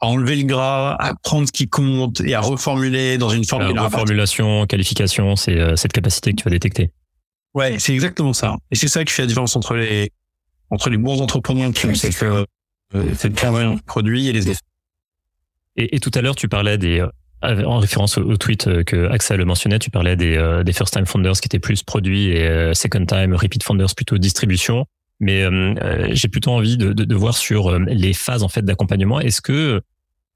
à enlever le gras, à prendre ce qui compte et à reformuler dans une forme de reformulation, qualification, c'est euh, cette capacité que tu vas détecter. Ouais, c'est exactement ça. Et c'est ça qui fait la différence entre les entre les bons entrepreneurs qui ont cette, euh, cette produit et les effets. Et, et, tout à l'heure, tu parlais des, euh, en référence au, tweet euh, que Axel mentionnait, tu parlais des, des first time founders qui étaient plus produits et second time repeat founders plutôt distribution. Mais j'ai plutôt envie de, de, de, voir sur les phases en fait d'accompagnement. Est-ce que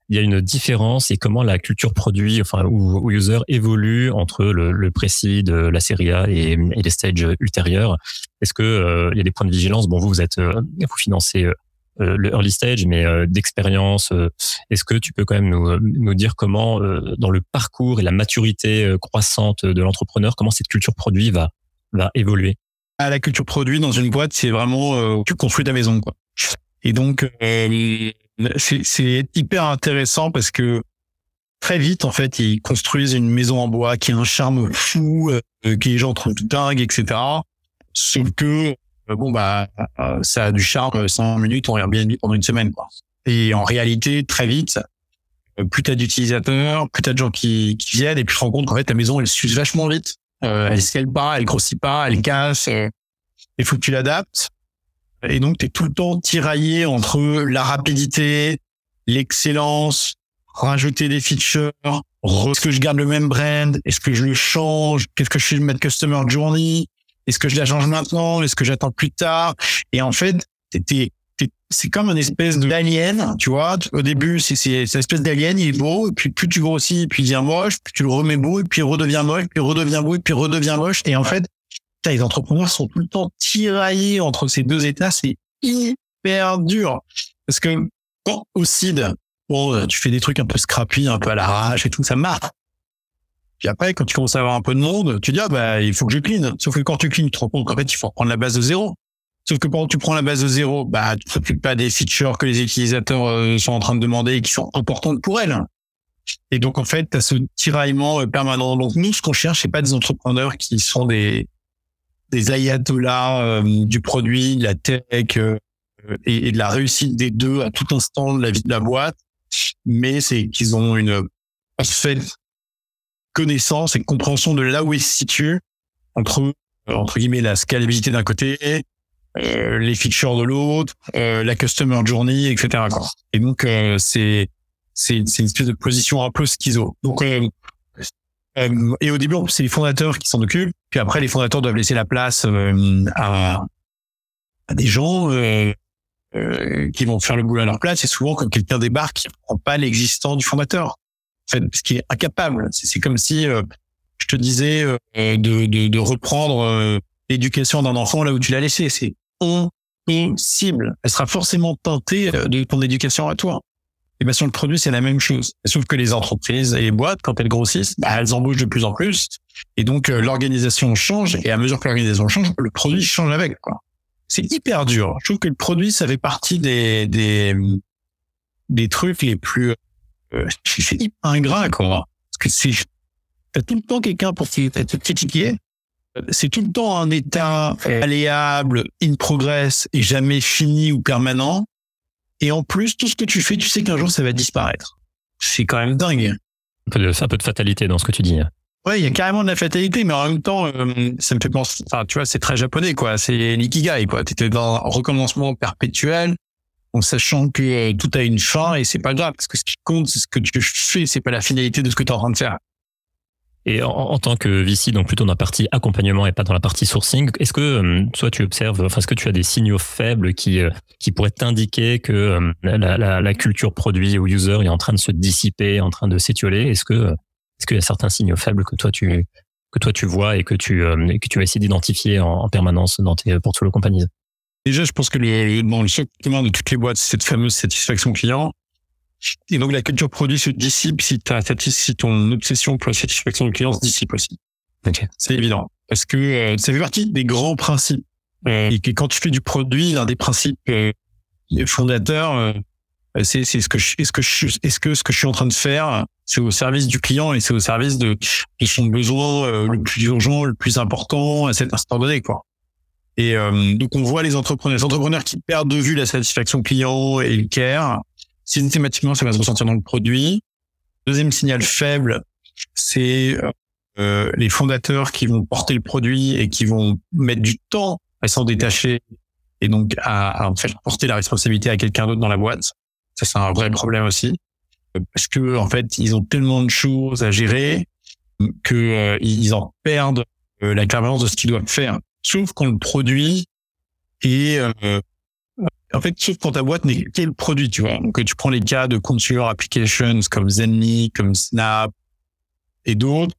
il y a une différence et comment la culture produit, enfin, ou, user évolue entre le, le précis de la série A et, et les stages ultérieurs? Est-ce que euh, il y a des points de vigilance? Bon, vous, vous êtes, euh, vous financez euh, le early stage, mais d'expérience, est-ce que tu peux quand même nous, nous dire comment, dans le parcours et la maturité croissante de l'entrepreneur, comment cette culture produit va, va évoluer? À la culture produit dans une boîte, c'est vraiment tu construis ta maison, quoi. Et donc, c'est hyper intéressant parce que très vite, en fait, ils construisent une maison en bois qui a un charme fou, euh, que les gens trouvent dingue, etc. Sauf que, euh, bon, bah, euh, ça a du charme 100 minutes, on bien pendant une semaine, quoi. Et en réalité, très vite, plus t'as d'utilisateurs, plus t'as de gens qui, qui viennent, et puis tu te rends compte qu'en fait, ta maison, elle s'use vachement vite. Euh, elle scale pas, elle grossit pas, elle casse. Il faut que tu l'adaptes. Et donc, tu es tout le temps tiraillé entre la rapidité, l'excellence, rajouter des features, est-ce que je garde le même brand, est-ce que je le change, qu'est-ce que je fais de mettre customer journey, est-ce que je la change maintenant, est-ce que j'attends plus tard? Et en fait, c'est comme une espèce d'alien, tu vois. Au début, c'est cette espèce d'alien, il est beau, et puis plus tu grossis, puis il devient moche, puis tu le remets beau, et puis il redevient moche, puis il redevient beau, et puis il redevient moche. Et en fait, les entrepreneurs sont tout le temps tiraillés entre ces deux états. C'est hyper dur. Parce que quand au CID, bon, tu fais des trucs un peu scrappy, un peu à l'arrache et tout, ça marche. Puis après, quand tu commences à avoir un peu de monde, tu dis, ah, bah, il faut que je clean. Sauf que quand tu clean, tu te rends compte qu'en fait, il faut reprendre la base de zéro. Sauf que quand tu prends la base de zéro, bah, tu t'occupes pas des features que les utilisateurs euh, sont en train de demander et qui sont importantes pour elles. Et donc, en fait, tu as ce tiraillement euh, permanent. Donc, nous, ce qu'on cherche, c'est pas des entrepreneurs qui sont des, des ayatollahs euh, du produit, de la tech et, de la réussite des deux à tout instant de la vie de la boîte, mais c'est qu'ils ont une parfaite connaissance et compréhension de là où ils se situent entre entre guillemets la scalabilité d'un côté, euh, les features de l'autre, la customer journey, etc. Et donc c'est c'est c'est une espèce de position un peu schizo. Donc euh, et au début, c'est les fondateurs qui s'en occupent. Puis après, les fondateurs doivent laisser la place euh, à, à, des gens euh, euh, qui vont faire le boulot à leur place. Et souvent, quand quelqu'un débarque, il prend pas l'existant du fondateur. En fait, parce qu'il est incapable. C'est comme si je te disais de, de, de, reprendre l'éducation d'un enfant là où tu l'as laissé. Impossible. Elle sera forcément teintée de ton éducation à toi. Et bien sur le produit, c'est la même chose. Sauf que les entreprises et les boîtes, quand elles grossissent, bah, elles embauchent de plus en plus. Et donc, euh, l'organisation change. Et à mesure que l'organisation change, le produit change avec. C'est hyper dur. Je trouve que le produit, ça fait partie des, des, des trucs les plus... Euh, c'est hyper quoi. Parce que c'est... T'as tout le temps quelqu'un pour te critiquer. C'est tout le temps un état aléable, in progress et jamais fini ou permanent. Et en plus, tout ce que tu fais, tu sais qu'un jour, ça va disparaître. C'est quand même dingue. Un peu, de, un peu de fatalité dans ce que tu dis. Ouais, il y a carrément de la fatalité, mais en même temps, euh, ça me fait penser, enfin, tu vois, c'est très japonais, quoi. C'est l'ikigai, quoi. T'étais dans un recommencement perpétuel, en sachant que euh, tout a une fin et c'est pas grave, parce que ce qui compte, c'est ce que tu fais, c'est pas la finalité de ce que tu es en train de faire. Et en, en, tant que VC, donc plutôt dans la partie accompagnement et pas dans la partie sourcing, est-ce que euh, toi tu observes, enfin, est-ce que tu as des signaux faibles qui euh, qui pourraient t'indiquer que euh, la, la, la, culture produit ou user est en train de se dissiper, en train de s'étioler? Est-ce que est-ce qu'il y a certains signaux faibles que toi tu que toi tu vois et que tu que tu vas essayer d'identifier en, en, permanence dans tes portfolio compagnies? Déjà, je pense que le, bon, le de toutes les boîtes, c'est cette fameuse satisfaction client. Et donc, la culture produit se dissipe si, si ton obsession pour la satisfaction du client se dissipe aussi. Okay. C'est évident. Parce que euh, ça fait partie des grands principes. Et que quand tu fais du produit, l'un des principes euh, fondateurs, euh, c'est ce que je, est-ce que je, est-ce que ce que je suis en train de faire, c'est au service du client et c'est au service de, de son besoin le plus urgent, le plus important à cet instant donné, quoi. Et donc on voit les entrepreneurs, les entrepreneurs qui perdent de vue la satisfaction client et le care, systématiquement, ça va se ressentir dans le produit. Deuxième signal faible, c'est euh, les fondateurs qui vont porter le produit et qui vont mettre du temps à s'en détacher et donc à, à faire porter la responsabilité à quelqu'un d'autre dans la boîte. Ça, c'est un vrai problème aussi. Parce que, en fait, ils ont tellement de choses à gérer que euh, ils en perdent euh, la clairvoyance de ce qu'ils doivent faire. Sauf quand le produit est, euh, en fait, sauf quand ta boîte n'est que le produit, tu vois. Donc, tu prends les cas de consumer applications comme Zenly, comme Snap et d'autres.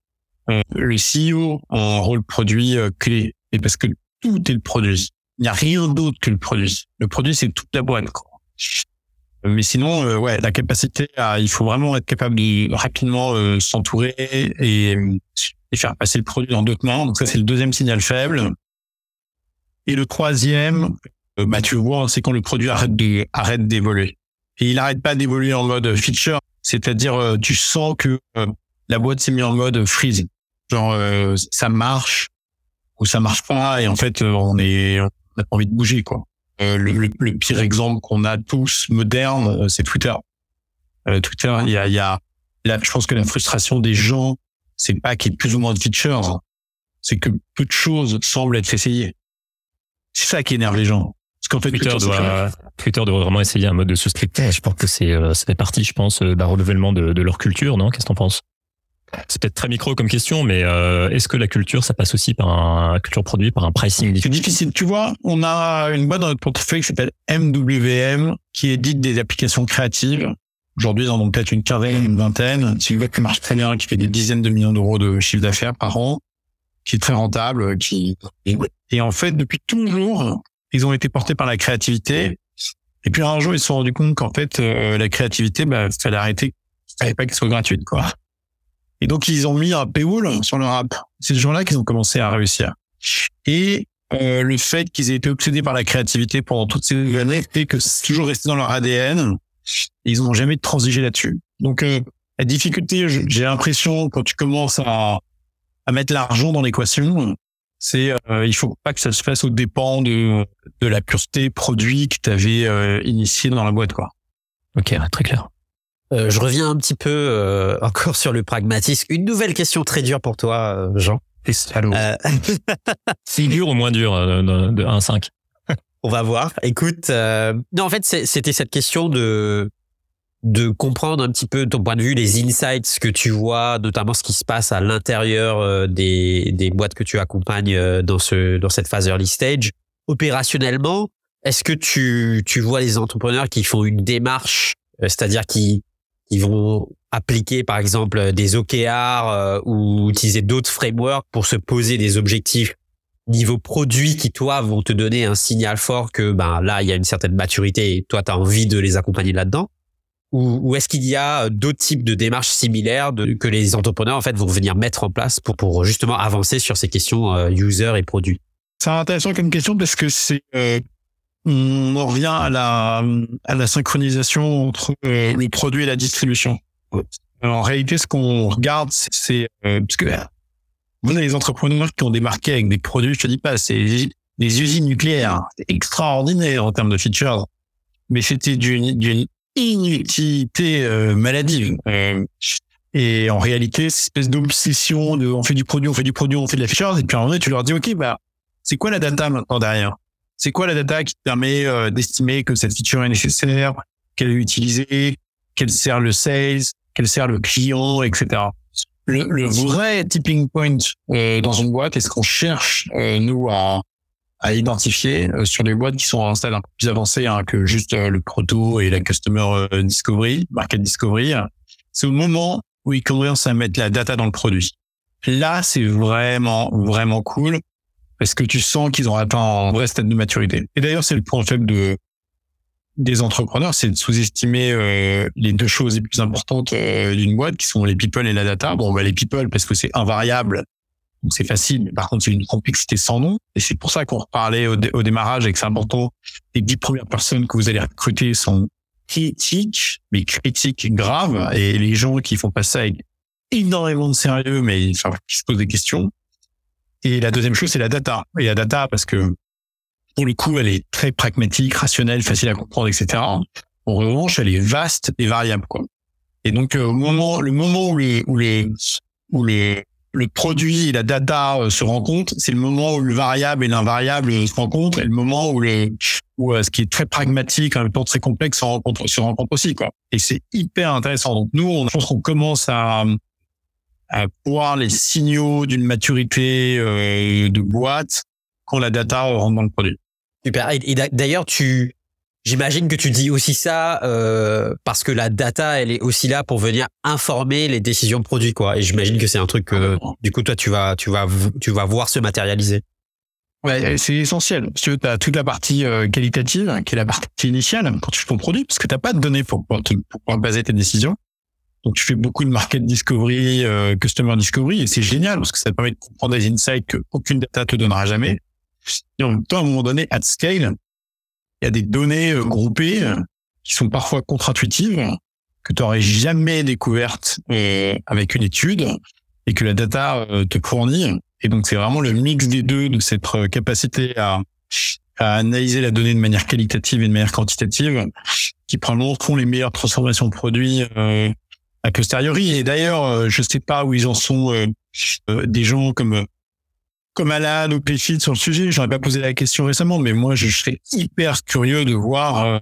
le CEO a un rôle produit clé. Et parce que tout est le produit. Il n'y a rien d'autre que le produit. Le produit, c'est toute la boîte. Quoi. Mais sinon, euh, ouais, la capacité à, il faut vraiment être capable de rapidement euh, s'entourer et, et, faire passer le produit dans d'autres mains. Donc ça, c'est le deuxième signal faible. Et le troisième, euh, bah, tu vois, c'est quand le produit arrête d'évoluer. Et il arrête pas d'évoluer en mode feature, c'est-à-dire tu sens que la boîte s'est mise en mode freeze. Genre ça marche ou ça marche pas et en fait on est on a pas envie de bouger quoi. Euh, le, pire exemple qu'on a tous moderne, euh, c'est Twitter. Euh, Twitter, il y a, il y a là, je pense que la frustration des gens, c'est pas qu'il y ait plus ou moins de features, c'est que peu de choses semblent être essayées. C'est ça qui énerve les gens. Parce qu'en fait, Twitter, doit, Twitter doit vraiment essayer un mode de souscription. Je pense que c'est, ça fait partie, je pense, d'un renouvellement de, de leur culture, non? Qu'est-ce que t'en penses? C'est peut-être très micro comme question, mais euh, est-ce que la culture, ça passe aussi par un culture produit, par un pricing C'est difficile? Tu vois, on a une boîte dans notre portefeuille qui s'appelle MWM, qui édite des applications créatives. Aujourd'hui, ils en ont peut-être une quinzaine, une vingtaine. C'est une boîte qui marche très bien, qui fait des dizaines de millions d'euros de chiffre d'affaires par an, qui est très rentable, qui et en fait, depuis toujours, ils ont été portés par la créativité. Et puis un jour, ils se sont rendus compte qu'en fait, euh, la créativité, bah, fallait arrêter. Fallait pas qu'elle soit gratuite, quoi. Et donc, ils ont mis un paywall sur leur app. C'est ce jour-là qu'ils ont commencé à réussir. Et euh, le fait qu'ils aient été obsédés par la créativité pendant toutes ces années fait que c'est toujours resté dans leur ADN. ils n'ont jamais transigé là-dessus. Donc, euh, la difficulté, j'ai l'impression, quand tu commences à, à mettre l'argent dans l'équation, c'est euh, il faut pas que ça se fasse au dépens de, de la pureté produit que tu avais euh, initié dans la boîte. quoi. Ok, très clair. Euh, je reviens un petit peu euh, encore sur le pragmatisme. Une nouvelle question très dure pour toi, Jean. Euh... C'est dur ou moins dur de 1 5 On va voir. Écoute, non, en fait, c'était cette question de de comprendre un petit peu ton point de vue, les insights que tu vois, notamment ce qui se passe à l'intérieur des, des boîtes que tu accompagnes dans ce dans cette phase early stage. Opérationnellement, est-ce que tu tu vois les entrepreneurs qui font une démarche, c'est-à-dire qui ils vont appliquer par exemple des OKR euh, ou utiliser d'autres frameworks pour se poser des objectifs niveau produit qui toi vont te donner un signal fort que ben là il y a une certaine maturité et toi tu as envie de les accompagner là-dedans? Ou, ou est-ce qu'il y a d'autres types de démarches similaires de, que les entrepreneurs en fait vont venir mettre en place pour pour justement avancer sur ces questions euh, user et produit? C'est intéressant comme question parce que c'est euh, on en revient à la, à la synchronisation entre euh, le produit et la distribution. en réalité, ce qu'on regarde, c'est euh, parce que vous avez des entrepreneurs qui ont démarqué avec des produits, je te dis pas, c'est des usines nucléaires, c'est extraordinaire en termes de features, mais c'était d'une inutilité euh, maladive. Et en réalité, cette espèce d'obsession de on fait du produit, on fait du produit, on fait de la feature, et puis à un moment tu leur dis ok, bah c'est quoi la data maintenant derrière? C'est quoi la data qui permet euh, d'estimer que cette feature est nécessaire, qu'elle est utilisée, qu'elle sert le sales, qu'elle sert le client, etc. Le, vrai tipping point euh, dans une boîte est ce qu'on cherche euh, nous à, à identifier sur des boîtes qui sont à un stade un peu plus avancé hein, que juste le proto et la customer discovery, market discovery. C'est au moment où ils commencent à mettre la data dans le produit. Là, c'est vraiment vraiment cool parce que tu sens qu'ils ont atteint un vrai stade de maturité. Et d'ailleurs, c'est le point faible de des entrepreneurs, c'est de sous-estimer euh, les deux choses les plus importantes euh, d'une boîte, qui sont les people et la data. Bon, bah, les people parce que c'est invariable, donc c'est facile. Mais par contre, c'est une complexité sans nom. Et c'est pour ça qu'on reparlait au, démarrage et que. Les dix premières personnes que vous allez recruter sont critiques, mais critiques graves. Et les gens qui font pas ça avec énormément de sérieux, mais enfin, qui se posent des questions, et la deuxième chose, c'est la data. Et la data, parce que pour le coup, elle est très pragmatique, rationnelle, facile à comprendre, etc. En revanche, elle est vaste et variable, quoi. Et donc, euh, au moment, le moment où les, où les, où les le produit et la data euh, se rencontrent, c'est le moment où le variable et l'invariable se rencontrent, et le moment où le où ce qui est très pragmatique, en même très complexe, se rencontre, se rencontre aussi, quoi. Et c'est hyper intéressant. Donc nous, on, je pense qu'on commence à à voir les signaux d'une maturité euh, de boîte quand la data rentre dans le produit. Super. Et d'ailleurs, tu, j'imagine que tu dis aussi ça euh, parce que la data, elle est aussi là pour venir informer les décisions de produits, quoi. Et j'imagine que c'est un truc que, du coup, toi, tu vas, tu vas, tu vas voir se matérialiser. Ouais, c'est essentiel. Parce que tu as toute la partie euh, qualitative, qui est la partie initiale quand tu fais ton produit, parce que tu n'as pas de données pour, pour, pour pouvoir baser tes décisions. Donc tu fais beaucoup de market discovery, euh, customer discovery, et c'est génial parce que ça te permet de comprendre des insights qu'aucune data te donnera jamais. Et en même temps, à un moment donné, at scale, il y a des données euh, groupées euh, qui sont parfois contre-intuitives, que tu n'aurais jamais découvertes avec une étude et que la data te fournit. Et donc c'est vraiment le mix des deux, de cette capacité à, analyser la donnée de manière qualitative et de manière quantitative, qui prend font les meilleures transformations de produits a posteriori. Et d'ailleurs, euh, je sais pas où ils en sont euh, euh, des gens comme comme Alan ou Payfit sur le sujet. J'aurais pas posé la question récemment, mais moi, je serais hyper curieux de voir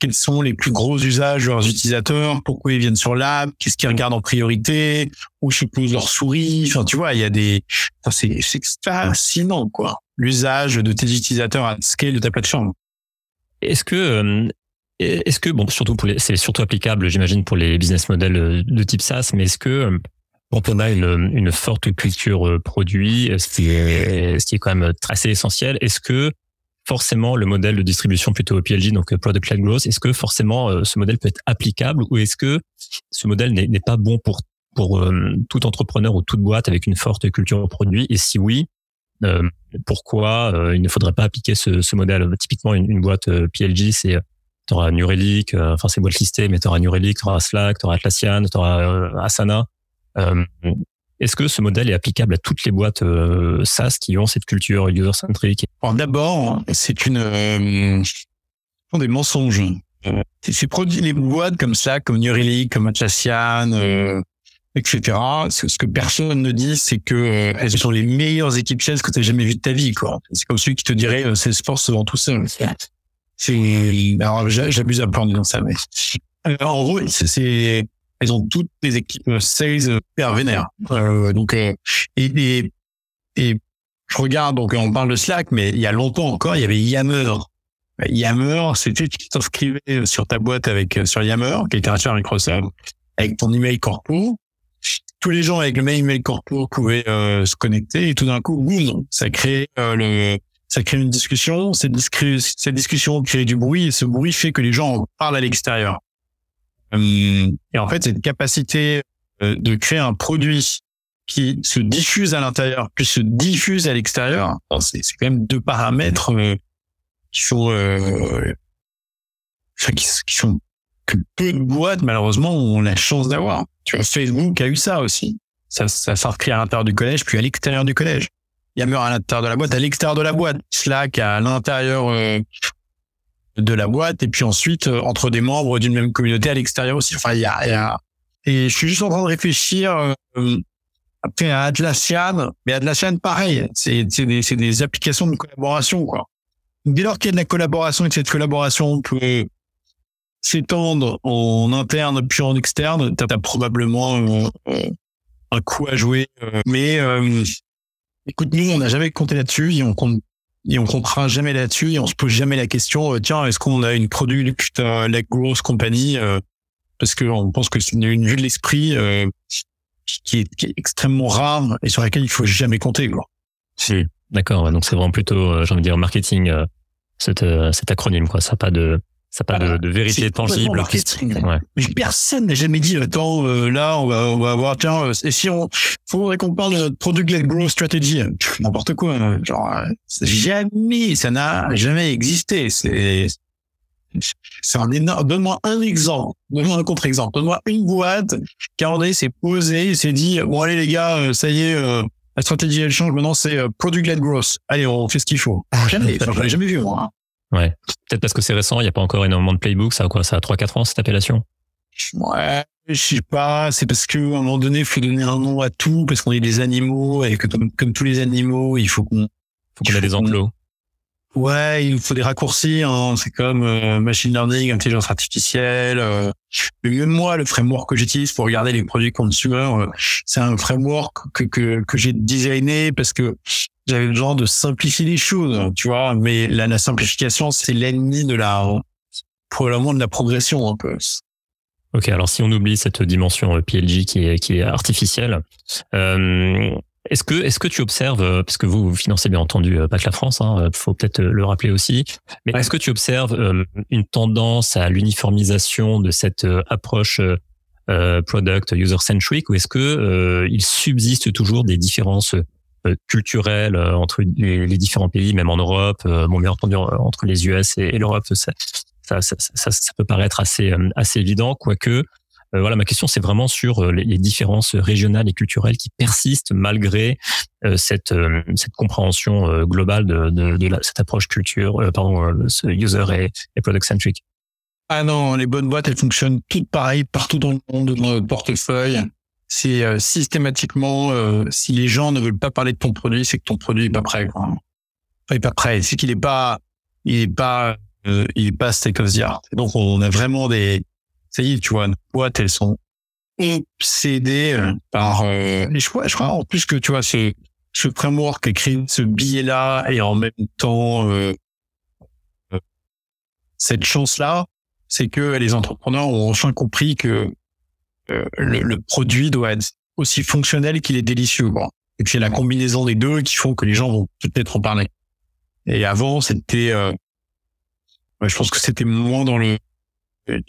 quels sont les plus gros usages de leurs utilisateurs, pourquoi ils viennent sur l'app, qu'est-ce qu'ils regardent en priorité, où je pose leur souris. Enfin, tu vois, il y a des, c'est, c'est fascinant, quoi. L'usage de tes utilisateurs à scale de ta plateforme. Est-ce que est-ce que, bon, surtout pour les, c'est surtout applicable, j'imagine, pour les business models euh, de type SaaS, mais est-ce que, euh, quand on a une, une forte culture euh, produit, ce qui est, ce qui est quand même assez essentiel, est-ce que forcément le modèle de distribution plutôt PLG, donc Product Led Growth, est-ce que forcément ce modèle peut être applicable ou est-ce que ce modèle n'est pas bon pour pour tout entrepreneur ou toute boîte avec une forte culture produit? Et si oui, pourquoi il ne faudrait pas appliquer ce, ce modèle? Typiquement, une, une boîte PLG, c'est tu auras euh, enfin c'est boîte listée, mais tu auras New Relic, tu auras Slack, tu auras Atlassian, tu auras euh, Asana. Euh, est-ce que ce modèle est applicable à toutes les boîtes SaaS qui ont cette culture user-centric D'abord, c'est une sont des mensonges. Ces produits, les boîtes comme Slack, comme New comme Atlassian, etc. Ce que personne ne dit, c'est que elles sont les meilleures équipes sales que tu as jamais vues de ta vie. C'est comme celui qui te dirait Salesforce devant tout seul. C'est alors j'abuse en disant ça, mais euh, en gros, c'est elles ont toutes des équipes sales hyper vénères. Euh, donc euh, et, et, je regarde donc on parle de Slack, mais il y a longtemps encore, il y avait Yammer. Yammer, c'était tu t'inscrivais sur ta boîte avec sur Yammer, qui était racheté par Microsoft, avec ton email corpo. Tous les gens avec le même email corpo pouvaient se connecter et tout d'un coup, boum, ça crée le ça crée une discussion, cette, discussion crée du bruit, et ce bruit fait que les gens parlent à l'extérieur. Et en fait, cette capacité euh, de créer un produit qui se diffuse à l'intérieur, puis se diffuse à l'extérieur, c'est quand même deux paramètres euh, qui sont euh, qui, sont que peu de boîtes malheureusement ont la chance d'avoir. Tu vois, Facebook a eu ça aussi. Ça, ça s'inscrit à l'intérieur du collège, puis à l'extérieur du collège. Yammer à l'intérieur de la boîte, à l'extérieur de la boîte, Slack à l'intérieur euh, de la boîte, et puis ensuite euh, entre des membres d'une même communauté à l'extérieur aussi. Enfin, il y a, Et je suis juste en train de réfléchir euh, après à Atlassian, mais Atlassian pareil, c'est des, des applications de collaboration quoi. Dès lors qu'il y a de la collaboration et que cette collaboration peut s'étendre en interne puis en externe, tu as, probablement un coup à jouer. Mais Écoute, nous, on n'a jamais compté là-dessus et on compte et on comptera jamais là-dessus et on se pose jamais la question euh, tiens est-ce qu'on a une product euh, la grosse compagnie euh, parce qu'on pense que c'est une vue de l'esprit qui, est, extrêmement rare et sur laquelle il faut jamais compter quoi. Si, d'accord. Donc c'est vraiment plutôt, j'ai envie de dire, marketing, cet, cet acronyme quoi. Ça n'a pas de ça pas de, de, vérité tangible. Ouais. Mais personne n'a jamais dit attends euh, là on va on va avoir tiens euh, et si on faudrait qu'on parle de product led growth strategy n'importe quoi hein. genre euh, jamais ça n'a jamais existé c'est c'est un énorme donne-moi un exemple donne-moi un contre-exemple donne-moi une boîte qui a s'est posé s'est dit bon allez les gars ça y est la stratégie elle change maintenant c'est product led growth allez on fait ce qu'il faut jamais j'en ai jamais vu moi hein. Ouais. Peut-être parce que c'est récent, il n'y a pas encore énormément de playbooks. Ça a quoi Ça a 3-4 ans, cette appellation? Ouais. Je sais pas, c'est parce que à un moment donné, il faut donner un nom à tout, parce qu'on est des animaux, et que comme, comme tous les animaux, il faut qu'on... Faut qu'on ait des enclos. Ouais, il faut des raccourcis. Hein. C'est comme euh, machine learning, intelligence artificielle. Euh. Mais même moi, le framework que j'utilise pour regarder les produits consumer, euh, c'est un framework que que, que j'ai designé parce que j'avais besoin de simplifier les choses, tu vois. Mais la, la simplification, c'est l'ennemi de la probablement de la progression un peu. Ok, alors si on oublie cette dimension PLG qui est qui est artificielle, euh, est-ce que, est-ce que tu observes, euh, parce que vous, vous financez bien entendu euh, pas que la France, hein, euh, faut peut-être le rappeler aussi, mais est-ce que tu observes une tendance à l'uniformisation de cette approche product user-centric ou est-ce que il subsiste toujours des différences culturelles entre les, différents pays, même en Europe, bon bien entendu entre les US et, l'Europe, ça ça, peut paraître assez assez évident, quoique euh, voilà, ma question c'est vraiment sur euh, les, différences régionales et culturelles qui persistent malgré euh, cette cette compréhension globale de, de, cette approche culture, pardon, ce user et, et product centric. Ah non, les bonnes boîtes elles fonctionnent toutes pareilles partout dans le monde dans notre portefeuille. C'est systématiquement si les gens ne veulent pas parler de ton produit, c'est que ton produit est pas prêt. Quoi. Il est pas prêt, c'est qu'il est pas il est pas il est pas state of donc on a vraiment des ça y est, tu vois, nos boîtes, elles sont obsédées euh, par, euh, et je crois, je crois en plus que, tu vois, c'est ce framework crée ce billet-là et en même temps, euh, euh, cette chance-là, c'est que les entrepreneurs ont enfin compris que le, le, produit doit être aussi fonctionnel qu'il est délicieux, quoi. Et c'est la combinaison des deux qui font que les gens vont peut-être en parler. Et avant, c'était, je pense que c'était moins dans le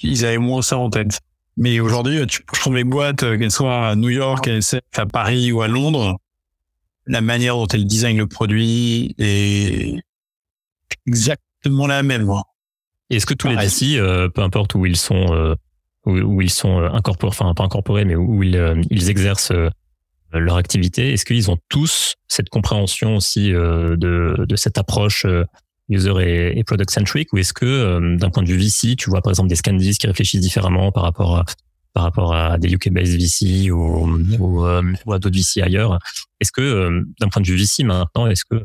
ils avaient moins ça en tête. Mais aujourd'hui, tu trouve mes boîtes, euh, qu'elles soient à New York, à Paris ou à Londres, la manière dont elles designent le produit est exactement la même. Est-ce que tous les DC, euh, peu importe où ils sont, euh, où, ils sont incorporés, enfin pas incorporés, mais où ils, ils exercent leur activité, est-ce qu'ils ont tous cette compréhension aussi de, de cette approche user et, product centric? Ou est-ce que euh, d'un point de vue VC, tu vois par exemple des Scandis qui réfléchissent différemment par rapport à, par rapport à des UK-based VC ou, ou, euh, ou à d'autres VC ailleurs? Est-ce que euh, d'un point de vue VC maintenant, est-ce que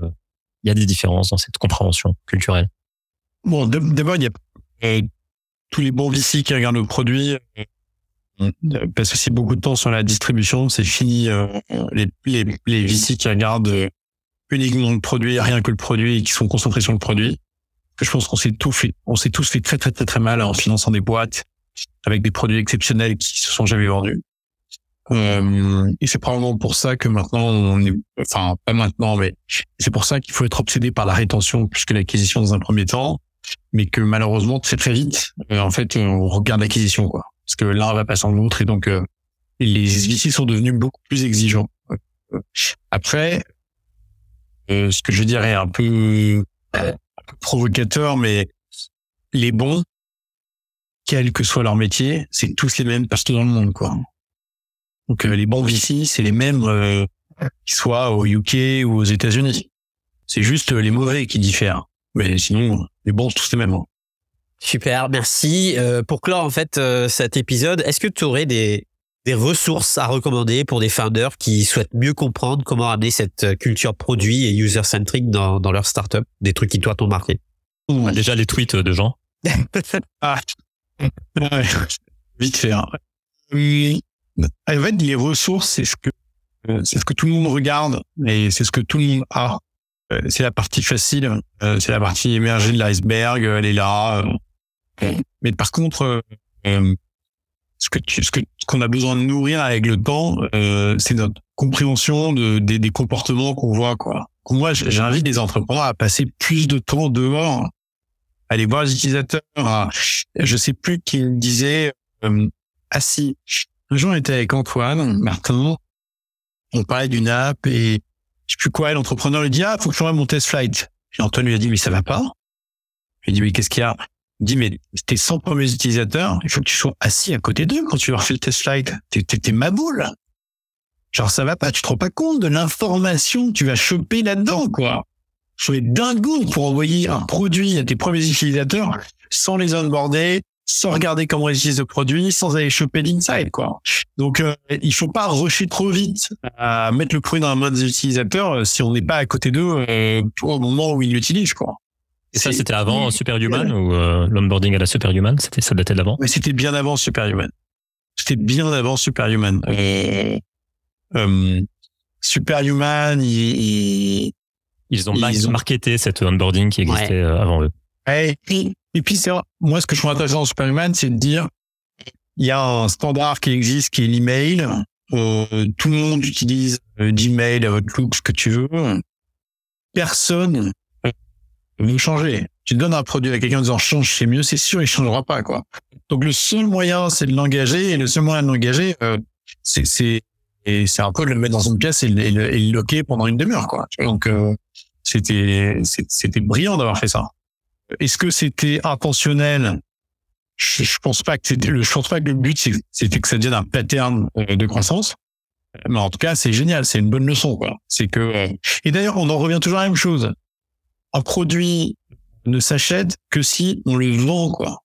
il y a des différences dans cette compréhension culturelle? Bon, d'abord il y a tous les bons VC qui regardent le produit parce que c'est beaucoup de temps sur la distribution, c'est fini. les, les, les VC qui regardent uniquement le produit, rien que le produit et qui sont concentrés sur le produit. Je pense qu'on s'est tout fait, on s'est tous fait très très très très mal en finançant des boîtes avec des produits exceptionnels qui se sont jamais vendus. Euh, et c'est probablement pour ça que maintenant on est, enfin pas maintenant, mais c'est pour ça qu'il faut être obsédé par la rétention plus que l'acquisition dans un premier temps, mais que malheureusement très très vite, euh, en fait, on regarde l'acquisition quoi, parce que l'un va pas sans l'autre et donc euh, les VC sont devenus beaucoup plus exigeants. Après, euh, ce que je dirais un peu, un peu provocateur, mais les bons, quel que soit leur métier, c'est tous les mêmes partout dans le monde, quoi. Donc euh, les bons VC, c'est les mêmes euh, qu'ils soient au UK ou aux États-Unis. C'est juste les mauvais qui diffèrent. Mais sinon, les bons, tous les mêmes. Hein. Super, merci. pour clore en fait cet épisode, est-ce que tu aurais des, des ressources à recommander pour des founders qui souhaitent mieux comprendre comment amener cette euh, culture produit et user-centric dans, dans leur startup? Des trucs qui, toi, t'ont marqué? Déjà, les tweets de gens. ah. Vite fait. Hein. En fait, les ressources, c'est ce que euh, c'est ce que tout le monde regarde et c'est ce que tout le monde a. Euh, c'est la partie facile, c'est la partie émergée de l'iceberg, elle est là. Mais par contre, ce que ce que qu'on a besoin de nourrir avec le temps, euh, c'est notre compréhension de, des, des comportements qu'on voit quoi. Moi, j'invite les entrepreneurs à passer plus de temps dehors, à aller voir les utilisateurs. À, je sais plus qui me disait euh, ah si un jour on était avec Antoine Martin, on parlait d'une app et je sais plus quoi, l'entrepreneur lui dit ah faut que je fasse mon test flight. Et Antoine lui a dit mais ça va pas. Il dit mais qu'est-ce qu'il y a? Dis, mais tes 100 premiers utilisateurs, il faut que tu sois assis à côté d'eux quand tu leur fais le test flight. T'es, ma boule. Genre, ça va pas. Tu te rends pas compte de l'information que tu vas choper là-dedans, quoi. Faut être dingo pour envoyer un produit à tes premiers utilisateurs sans les onboarder, sans regarder comment ils utilisent le produit, sans aller choper l'inside, quoi. Donc, euh, il faut pas rusher trop vite à mettre le produit dans la mode des utilisateurs euh, si on n'est pas à côté d'eux euh, au moment où ils l'utilisent, quoi. Et ça, c'était avant Superhuman ou euh, l'onboarding à la Superhuman C'était ça datait d'avant? Mais c'était bien avant Superhuman. C'était bien avant Superhuman. Euh, Superhuman, il, il, Ils ont, Ils mar- ont- marketé cet onboarding qui existait avant eux. Et puis, c'est moi, ce que je trouve intéressant dans Superhuman, c'est de dire, il y a un standard qui existe, qui est l'email. Euh, tout le monde utilise euh, Gmail, Outlook, ce que tu veux. Personne euh, veut changer. Tu donnes un produit à quelqu'un en disant change, c'est mieux, c'est sûr, il changera pas, quoi. Donc, le seul moyen, c'est de l'engager, et le seul moyen de l'engager, euh, c'est, c'est, et c'est un peu de le mettre dans une pièce et, le- et le, et le loquer pendant une demi-heure, quoi. Donc, euh, c'était, c'était brillant d'avoir fait ça. Est-ce que c'était intentionnel? Je, je pense pas que c'était le, je pense pas que le but c'était que ça devienne un pattern euh, de croissance. Mais en tout cas, c'est génial, c'est une bonne leçon. C'est que, euh, et d'ailleurs, on en revient toujours à la même chose. Un produit ne s'achète que si on le vend, quoi.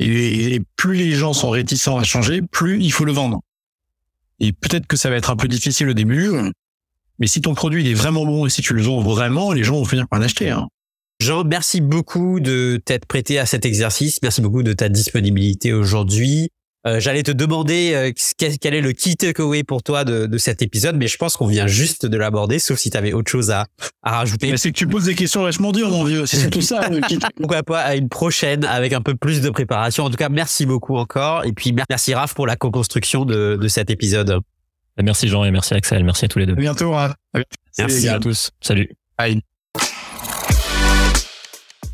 Et, et plus les gens sont réticents à changer, plus il faut le vendre. Et peut-être que ça va être un peu difficile au début, mais si ton produit il est vraiment bon et si tu le vends vraiment, les gens vont finir par l'acheter. Hein. Jean, merci beaucoup de t'être prêté à cet exercice. Merci beaucoup de ta disponibilité aujourd'hui. Euh, J'allais te demander euh, quel, est le key takeaway pour toi de, de cet épisode, mais je pense qu'on vient juste de l'aborder, sauf si tu avais autre chose à, à rajouter. Mais c'est que tu poses des questions vachement dures, mon vieux. C'est surtout ça. le. Pourquoi pas à une prochaine avec un peu plus de préparation. En tout cas, merci beaucoup encore. Et puis merci Raph pour la co-construction de, de cet épisode. Merci Jean et merci Axel. Merci à tous les deux. À bientôt. hein. À bientôt. Merci à tous. Salut. Bye.